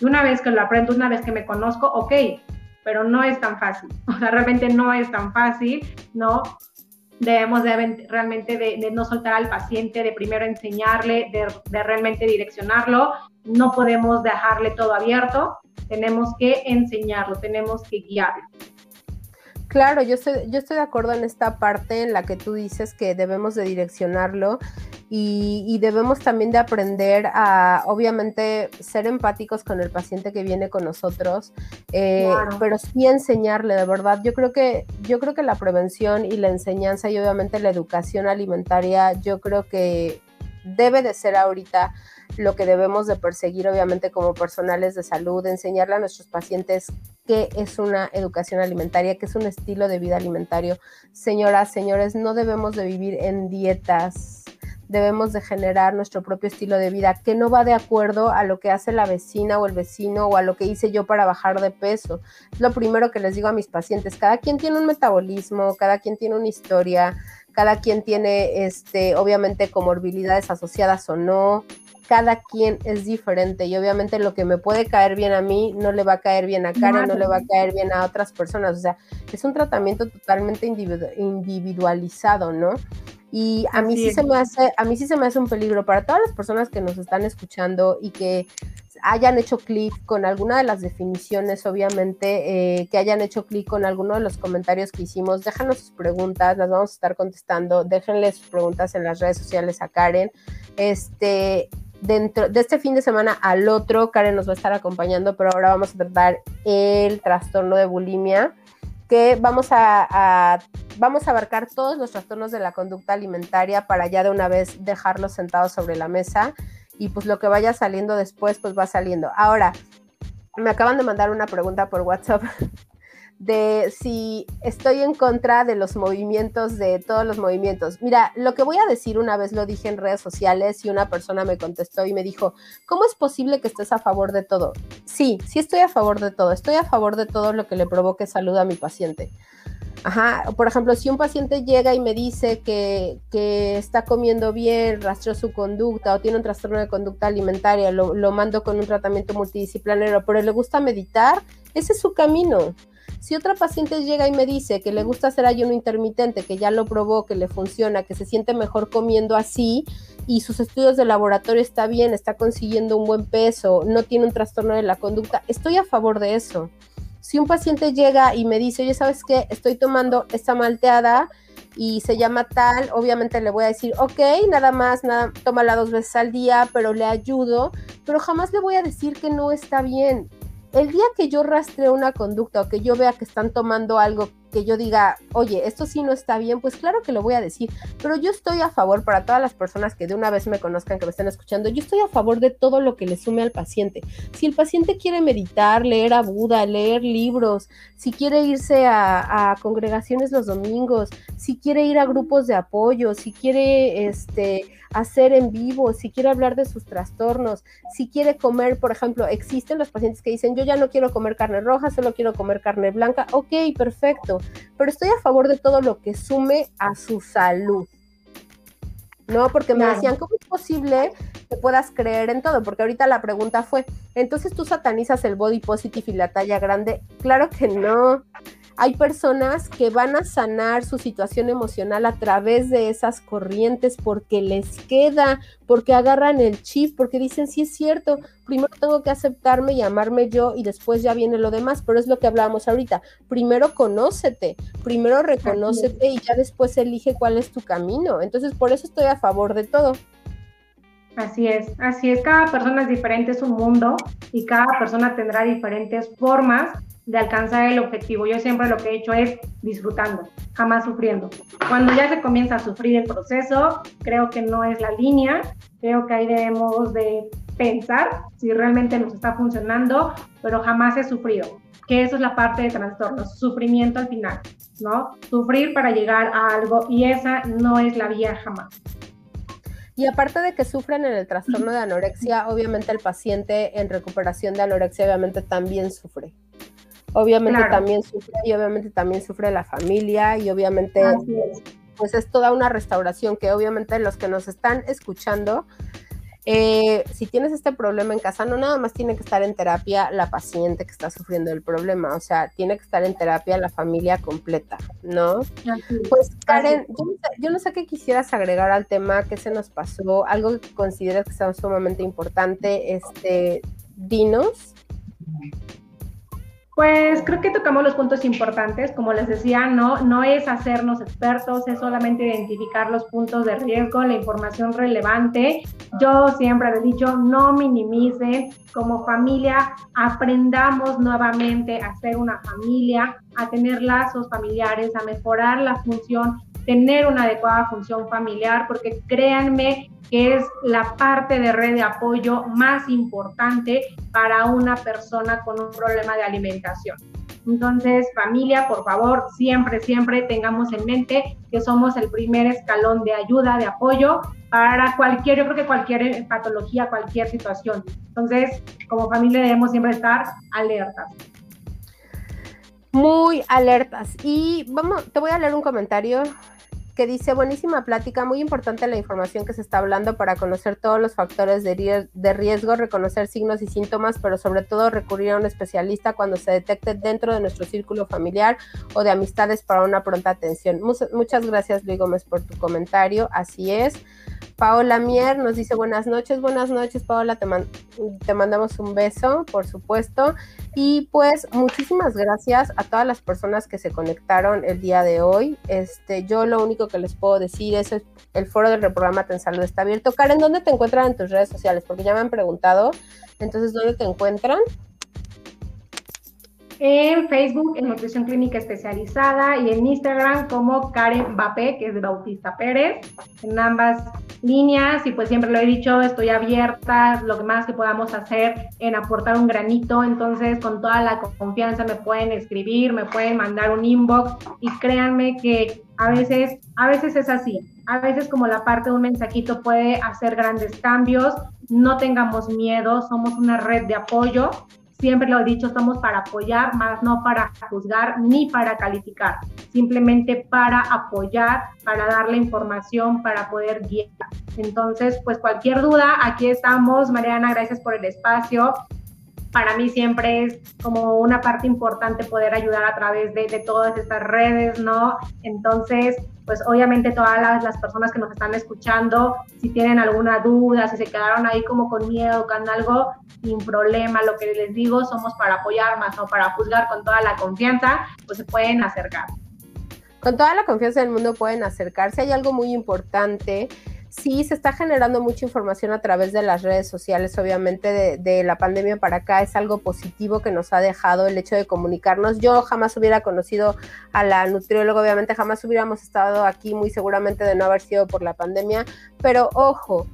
Y una vez que lo aprendo, una vez que me conozco, ok, pero no es tan fácil. *laughs* O sea, realmente no es tan fácil, ¿no? Debemos de, realmente de, no soltar al paciente, de primero enseñarle, de, de realmente direccionarlo. No podemos dejarle todo abierto, tenemos que enseñarlo, tenemos que guiarlo. Claro, yo estoy, yo estoy de acuerdo en esta parte en la que tú dices que debemos de direccionarlo y, debemos también de aprender a, obviamente, ser empáticos con el paciente que viene con nosotros, eh, pero sí enseñarle, de verdad. Yo creo que, yo creo que la prevención y la enseñanza y obviamente la educación alimentaria, yo creo que debe de ser ahorita lo que debemos de perseguir, obviamente, como personales de salud, enseñarle a nuestros pacientes qué es una educación alimentaria, qué es un estilo de vida alimentario. Señoras, señores, no debemos de vivir en dietas debemos de generar nuestro propio estilo de vida que no va de acuerdo a lo que hace la vecina o el vecino o a lo que hice yo para bajar de peso. Es lo primero que les digo a mis pacientes, cada quien tiene un metabolismo, cada quien tiene una historia, cada quien tiene este obviamente comorbilidades asociadas o no. Cada quien es diferente y obviamente lo que me puede caer bien a mí no le va a caer bien a Karen, no le va a caer bien a otras personas. O sea, es un tratamiento totalmente individualizado, ¿no? Y a mí sí se me hace, a mí sí se me hace un peligro para todas las personas que nos están escuchando y que hayan hecho clic con alguna de las definiciones, obviamente, eh, que hayan hecho clic con alguno de los comentarios que hicimos, déjanos sus preguntas, las vamos a estar contestando, déjenle sus preguntas en las redes sociales a Karen. Este, dentro de este fin de semana al otro, Karen nos va a estar acompañando, pero ahora vamos a tratar el trastorno de bulimia que vamos a, vamos a abarcar todos los trastornos de la conducta alimentaria para ya de una vez dejarlos sentados sobre la mesa y pues lo que vaya saliendo después pues va saliendo. Ahora, me acaban de mandar una pregunta por WhatsApp *laughs* de si estoy en contra de los movimientos, de todos los movimientos. Mira, lo que voy a decir una vez lo dije en redes sociales y una persona me contestó y me dijo, ¿cómo es posible que estés a favor de todo? Sí, sí estoy a favor de todo, estoy a favor de todo lo que le provoque salud a mi paciente. Ajá, por ejemplo, si un paciente llega y me dice que, está comiendo bien, rastreó su conducta o tiene un trastorno de conducta alimentaria, lo, lo mando con un tratamiento multidisciplinario, pero le gusta meditar, ese es su camino. Si otra paciente llega y me dice que le gusta hacer ayuno intermitente, que ya lo probó, que le funciona, que se siente mejor comiendo así y sus estudios de laboratorio está bien, está consiguiendo un buen peso, no tiene un trastorno de la conducta, estoy a favor de eso. Si un paciente llega y me dice, oye, ¿sabes qué? Estoy tomando esta malteada y se llama tal, obviamente le voy a decir, ok, nada más, nada, tómala dos veces al día, pero le ayudo, pero jamás le voy a decir que no está bien el día que yo rastreo una conducta o que yo vea que están tomando algo que yo diga, oye, esto sí no está bien, pues claro que lo voy a decir, pero yo estoy a favor para todas las personas que de una vez me conozcan, que me estén escuchando, yo estoy a favor de todo lo que le sume al paciente. Si el paciente quiere meditar, leer a Buda, leer libros, si quiere irse a, a congregaciones los domingos, si quiere ir a grupos de apoyo, si quiere este hacer en vivo, si quiere hablar de sus trastornos, si quiere comer, por ejemplo, existen los pacientes que dicen, yo ya no quiero comer carne roja, solo quiero comer carne blanca, ok, perfecto, pero estoy a favor de todo lo que sume a su salud. ¿no? Porque me decían, ¿cómo es posible que puedas creer en todo? Porque ahorita la pregunta fue, entonces tú satanizas el body positive y la talla grande. Claro que no hay personas que van a sanar su situación emocional a través de esas corrientes porque les queda, porque agarran el chip, porque dicen, sí es cierto, primero tengo que aceptarme y amarme yo y después ya viene lo demás, pero es lo que hablábamos ahorita. Primero conócete, primero reconócete y ya después elige cuál es tu camino. Entonces, por eso estoy a favor de todo. Así es, así es, cada persona es diferente, es un mundo y cada persona tendrá diferentes formas de alcanzar el objetivo. Yo siempre lo que he hecho es disfrutando, jamás sufriendo. Cuando ya se comienza a sufrir el proceso, creo que no es la línea, creo que ahí debemos de pensar si realmente nos está funcionando, pero jamás he sufrido, que eso es la parte de trastornos, sufrimiento al final, ¿no? Sufrir para llegar a algo y esa no es la vía jamás. Y aparte de que sufren en el trastorno de anorexia, obviamente el paciente en recuperación de anorexia obviamente también sufre. Obviamente también sufre y obviamente también sufre la familia y obviamente pues es toda una restauración que obviamente los que nos están escuchando, eh, si tienes este problema en casa, no nada más tiene que estar en terapia la paciente que está sufriendo el problema, o sea, tiene que estar en terapia la familia completa, ¿no? Pues Karen, yo no, sé, yo no, sé, qué quisieras agregar al tema, qué se nos pasó, algo que consideras que sea sumamente importante, este, dinos. Pues creo que tocamos los puntos importantes, como les decía, no, no es hacernos expertos, es solamente identificar los puntos de riesgo, la información relevante. Yo siempre he dicho, no minimicen, como familia aprendamos nuevamente a ser una familia, a tener lazos familiares, a mejorar la función tener una adecuada función familiar, porque créanme que es la parte de red de apoyo más importante para una persona con un problema de alimentación. Entonces, familia, por favor, siempre, siempre tengamos en mente que somos el primer escalón de ayuda, de apoyo para cualquier, yo creo que cualquier patología, cualquier situación. Entonces, como familia debemos siempre estar alertas. Muy alertas. Y vamos, te voy a leer un comentario que dice, buenísima plática, muy importante la información que se está hablando para conocer todos los factores de, riesgo, reconocer signos y síntomas, pero sobre todo recurrir a un especialista cuando se detecte dentro de nuestro círculo familiar o de amistades para una pronta atención. Muchas gracias, Luis Gómez, por tu comentario. Así es. Paola Mier nos dice buenas noches, buenas noches Paola, te, te, mandamos un beso, por supuesto. Y pues muchísimas gracias a todas las personas que se conectaron el día de hoy. Este, yo lo único que les puedo decir es el foro del reprograma en Salud está abierto. Karen, ¿dónde te encuentran en tus redes sociales? Porque ya me han preguntado. Entonces, ¿dónde te encuentran? En Facebook en Nutrición Clínica Especializada y en Instagram como Karen Bapé, que es de Bautista Pérez, en ambas líneas. Y pues siempre lo he dicho, estoy abierta, lo más que podamos hacer en aportar un granito, entonces con toda la confianza me pueden escribir, me pueden mandar un inbox. Y créanme que a veces, a veces es así, a veces como la parte de un mensajito puede hacer grandes cambios, no tengamos miedo, somos una red de apoyo Siempre lo he dicho, estamos para apoyar, más no para juzgar ni para calificar, simplemente para apoyar, para darle información, para poder guiar. Entonces, pues cualquier duda, aquí estamos. Mariana, gracias por el espacio para mí siempre es como una parte importante poder ayudar a través de, todas estas redes, ¿no? Entonces, pues obviamente todas las, personas que nos están escuchando, si tienen alguna duda, si se quedaron ahí como con miedo, con algo, sin problema, lo que les digo, somos para apoyar más, no para juzgar con toda la confianza, pues se pueden acercar. Con toda la confianza del mundo pueden acercarse. Hay algo muy importante sí se está generando mucha información a través de las redes sociales, obviamente de, la pandemia para acá es algo positivo que nos ha dejado el hecho de comunicarnos. Yo jamás hubiera conocido a la nutrióloga, obviamente jamás hubiéramos estado aquí muy seguramente de no haber sido por la pandemia, pero ojo,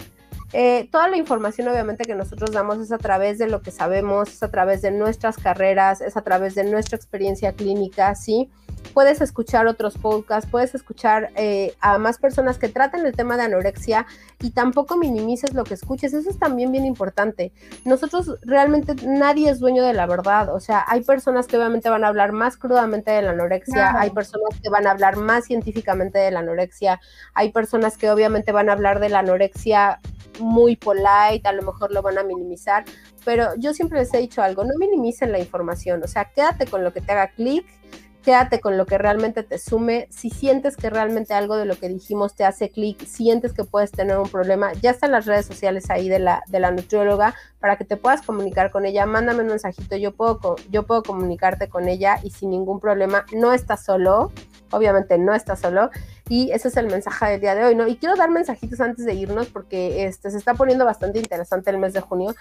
eh, toda la información obviamente que nosotros damos es a través de lo que sabemos, es a través de nuestras carreras, es a través de nuestra experiencia clínica, ¿sí? puedes escuchar otros podcasts, puedes escuchar eh, a más personas que traten el tema de anorexia y tampoco minimices lo que escuches. Eso es también bien importante. Nosotros realmente nadie es dueño de la verdad. O sea, hay personas que obviamente van a hablar más crudamente de la anorexia, hay personas que van a hablar más científicamente de la anorexia, hay personas que obviamente van a hablar de la anorexia muy polite, a lo mejor lo van a minimizar, pero yo siempre les he dicho algo, no minimicen la información, o sea, quédate con lo que te haga clic, quédate con lo que realmente te sume. Si sientes que realmente algo de lo que dijimos te hace clic, sientes que puedes tener un problema, ya están las redes sociales ahí de la, de la nutrióloga para que te puedas comunicar con ella. Mándame un mensajito, yo puedo, yo puedo comunicarte con ella y sin ningún problema. No estás solo, obviamente no estás solo. Y ese es el mensaje del día de hoy, ¿no? Y quiero dar mensajitos antes de irnos porque este, se está poniendo bastante interesante el mes de junio.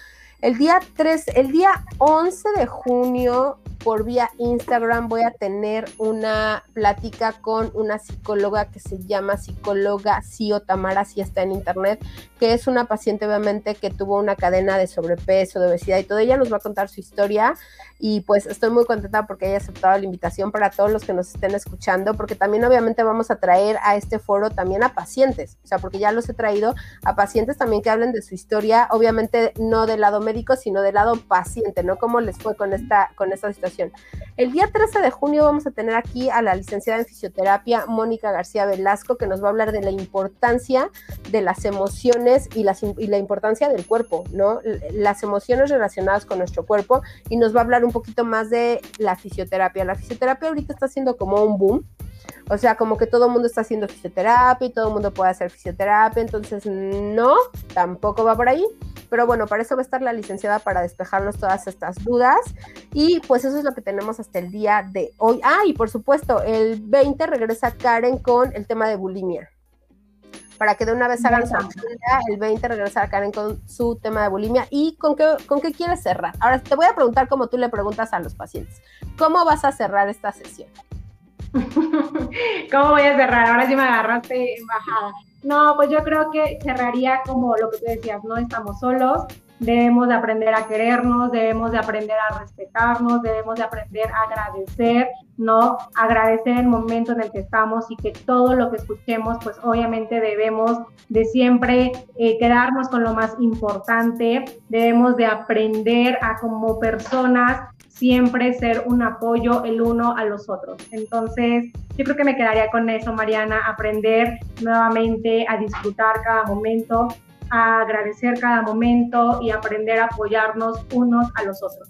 El día 3, el día 11 de junio por vía Instagram voy a tener una plática con una psicóloga que se llama psicóloga Sio Tamara, si está en internet, que es una paciente obviamente que tuvo una cadena de sobrepeso, de obesidad y todo. Ella nos va a contar su historia y pues estoy muy contenta porque haya aceptado la invitación para todos los que nos estén escuchando, porque también obviamente vamos a traer a este foro también a pacientes, o sea, porque ya los he traído a pacientes también que hablen de su historia, obviamente no del lado médico, sino del lado paciente, ¿no? ¿Cómo les fue con esta, con esta situación? El día 13 de junio vamos a tener aquí a la licenciada en fisioterapia, Mónica García Velasco, que nos va a hablar de la importancia de las emociones y, y la importancia del cuerpo, ¿no? Las emociones relacionadas con nuestro cuerpo y nos va a hablar un poquito más de la fisioterapia. La fisioterapia ahorita está siendo como un boom. O sea, como que todo el mundo está haciendo fisioterapia y todo el mundo puede hacer fisioterapia, entonces no, tampoco va por ahí. Pero bueno, para eso va a estar la licenciada para despejarnos todas estas dudas. Y pues eso es lo que tenemos hasta el día de hoy. Ah, y por supuesto, el 20 regresa Karen con el tema de bulimia para que de una vez hagan su agenda, el 20 regresa Karen con su tema de bulimia y con qué, con qué quieres cerrar. Ahora te voy a preguntar como tú le preguntas a los pacientes, ¿cómo vas a cerrar esta sesión? *laughs* ¿Cómo voy a cerrar? Ahora sí me agarraste en bajada. No, pues yo creo que cerraría como lo que tú decías, no estamos solos, debemos de aprender a querernos, debemos de aprender a respetarnos, debemos de aprender a agradecer, ¿no? Agradecer el momento en el que estamos y que todo lo que escuchemos, pues obviamente debemos de siempre eh, quedarnos con lo más importante, debemos de aprender a como personas siempre ser un apoyo el uno a los otros. Entonces, yo creo que me quedaría con eso, Mariana, aprender nuevamente a disfrutar cada momento, a agradecer cada momento y aprender a apoyarnos unos a los otros.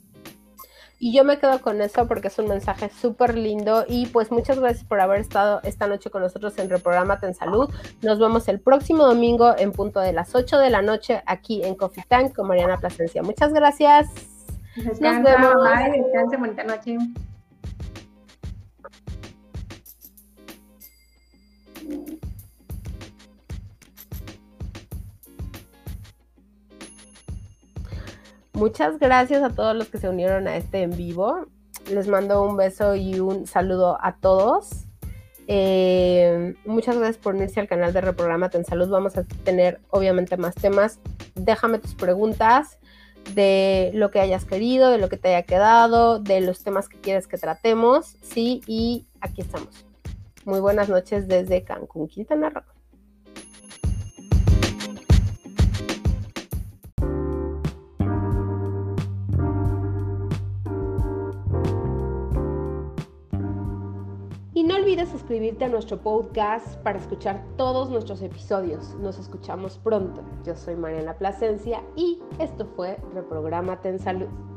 Y yo me quedo con eso porque es un mensaje súper lindo y pues muchas gracias por haber estado esta noche con nosotros en Reprogramate en Salud. Nos vemos el próximo domingo en punto de las 8 de la noche aquí en Coffee Tank con Mariana Plasencia. Muchas gracias. Nos vemos. Bye, descanse, bonita noche. Muchas gracias a todos los que se unieron a este en vivo. Les mando un beso y un saludo a todos. Eh, muchas gracias por unirse al canal de Reprogramate en Salud. Vamos a tener obviamente más temas. Déjame tus preguntas de lo que hayas querido, de lo que te haya quedado, de los temas que quieres que tratemos. Sí, y aquí estamos. Muy buenas noches desde Cancún, Quintana Roo. Olvides suscribirte a nuestro podcast para escuchar todos nuestros episodios. Nos escuchamos pronto. Yo soy Mariana Plasencia y esto fue Reprogramate en Salud.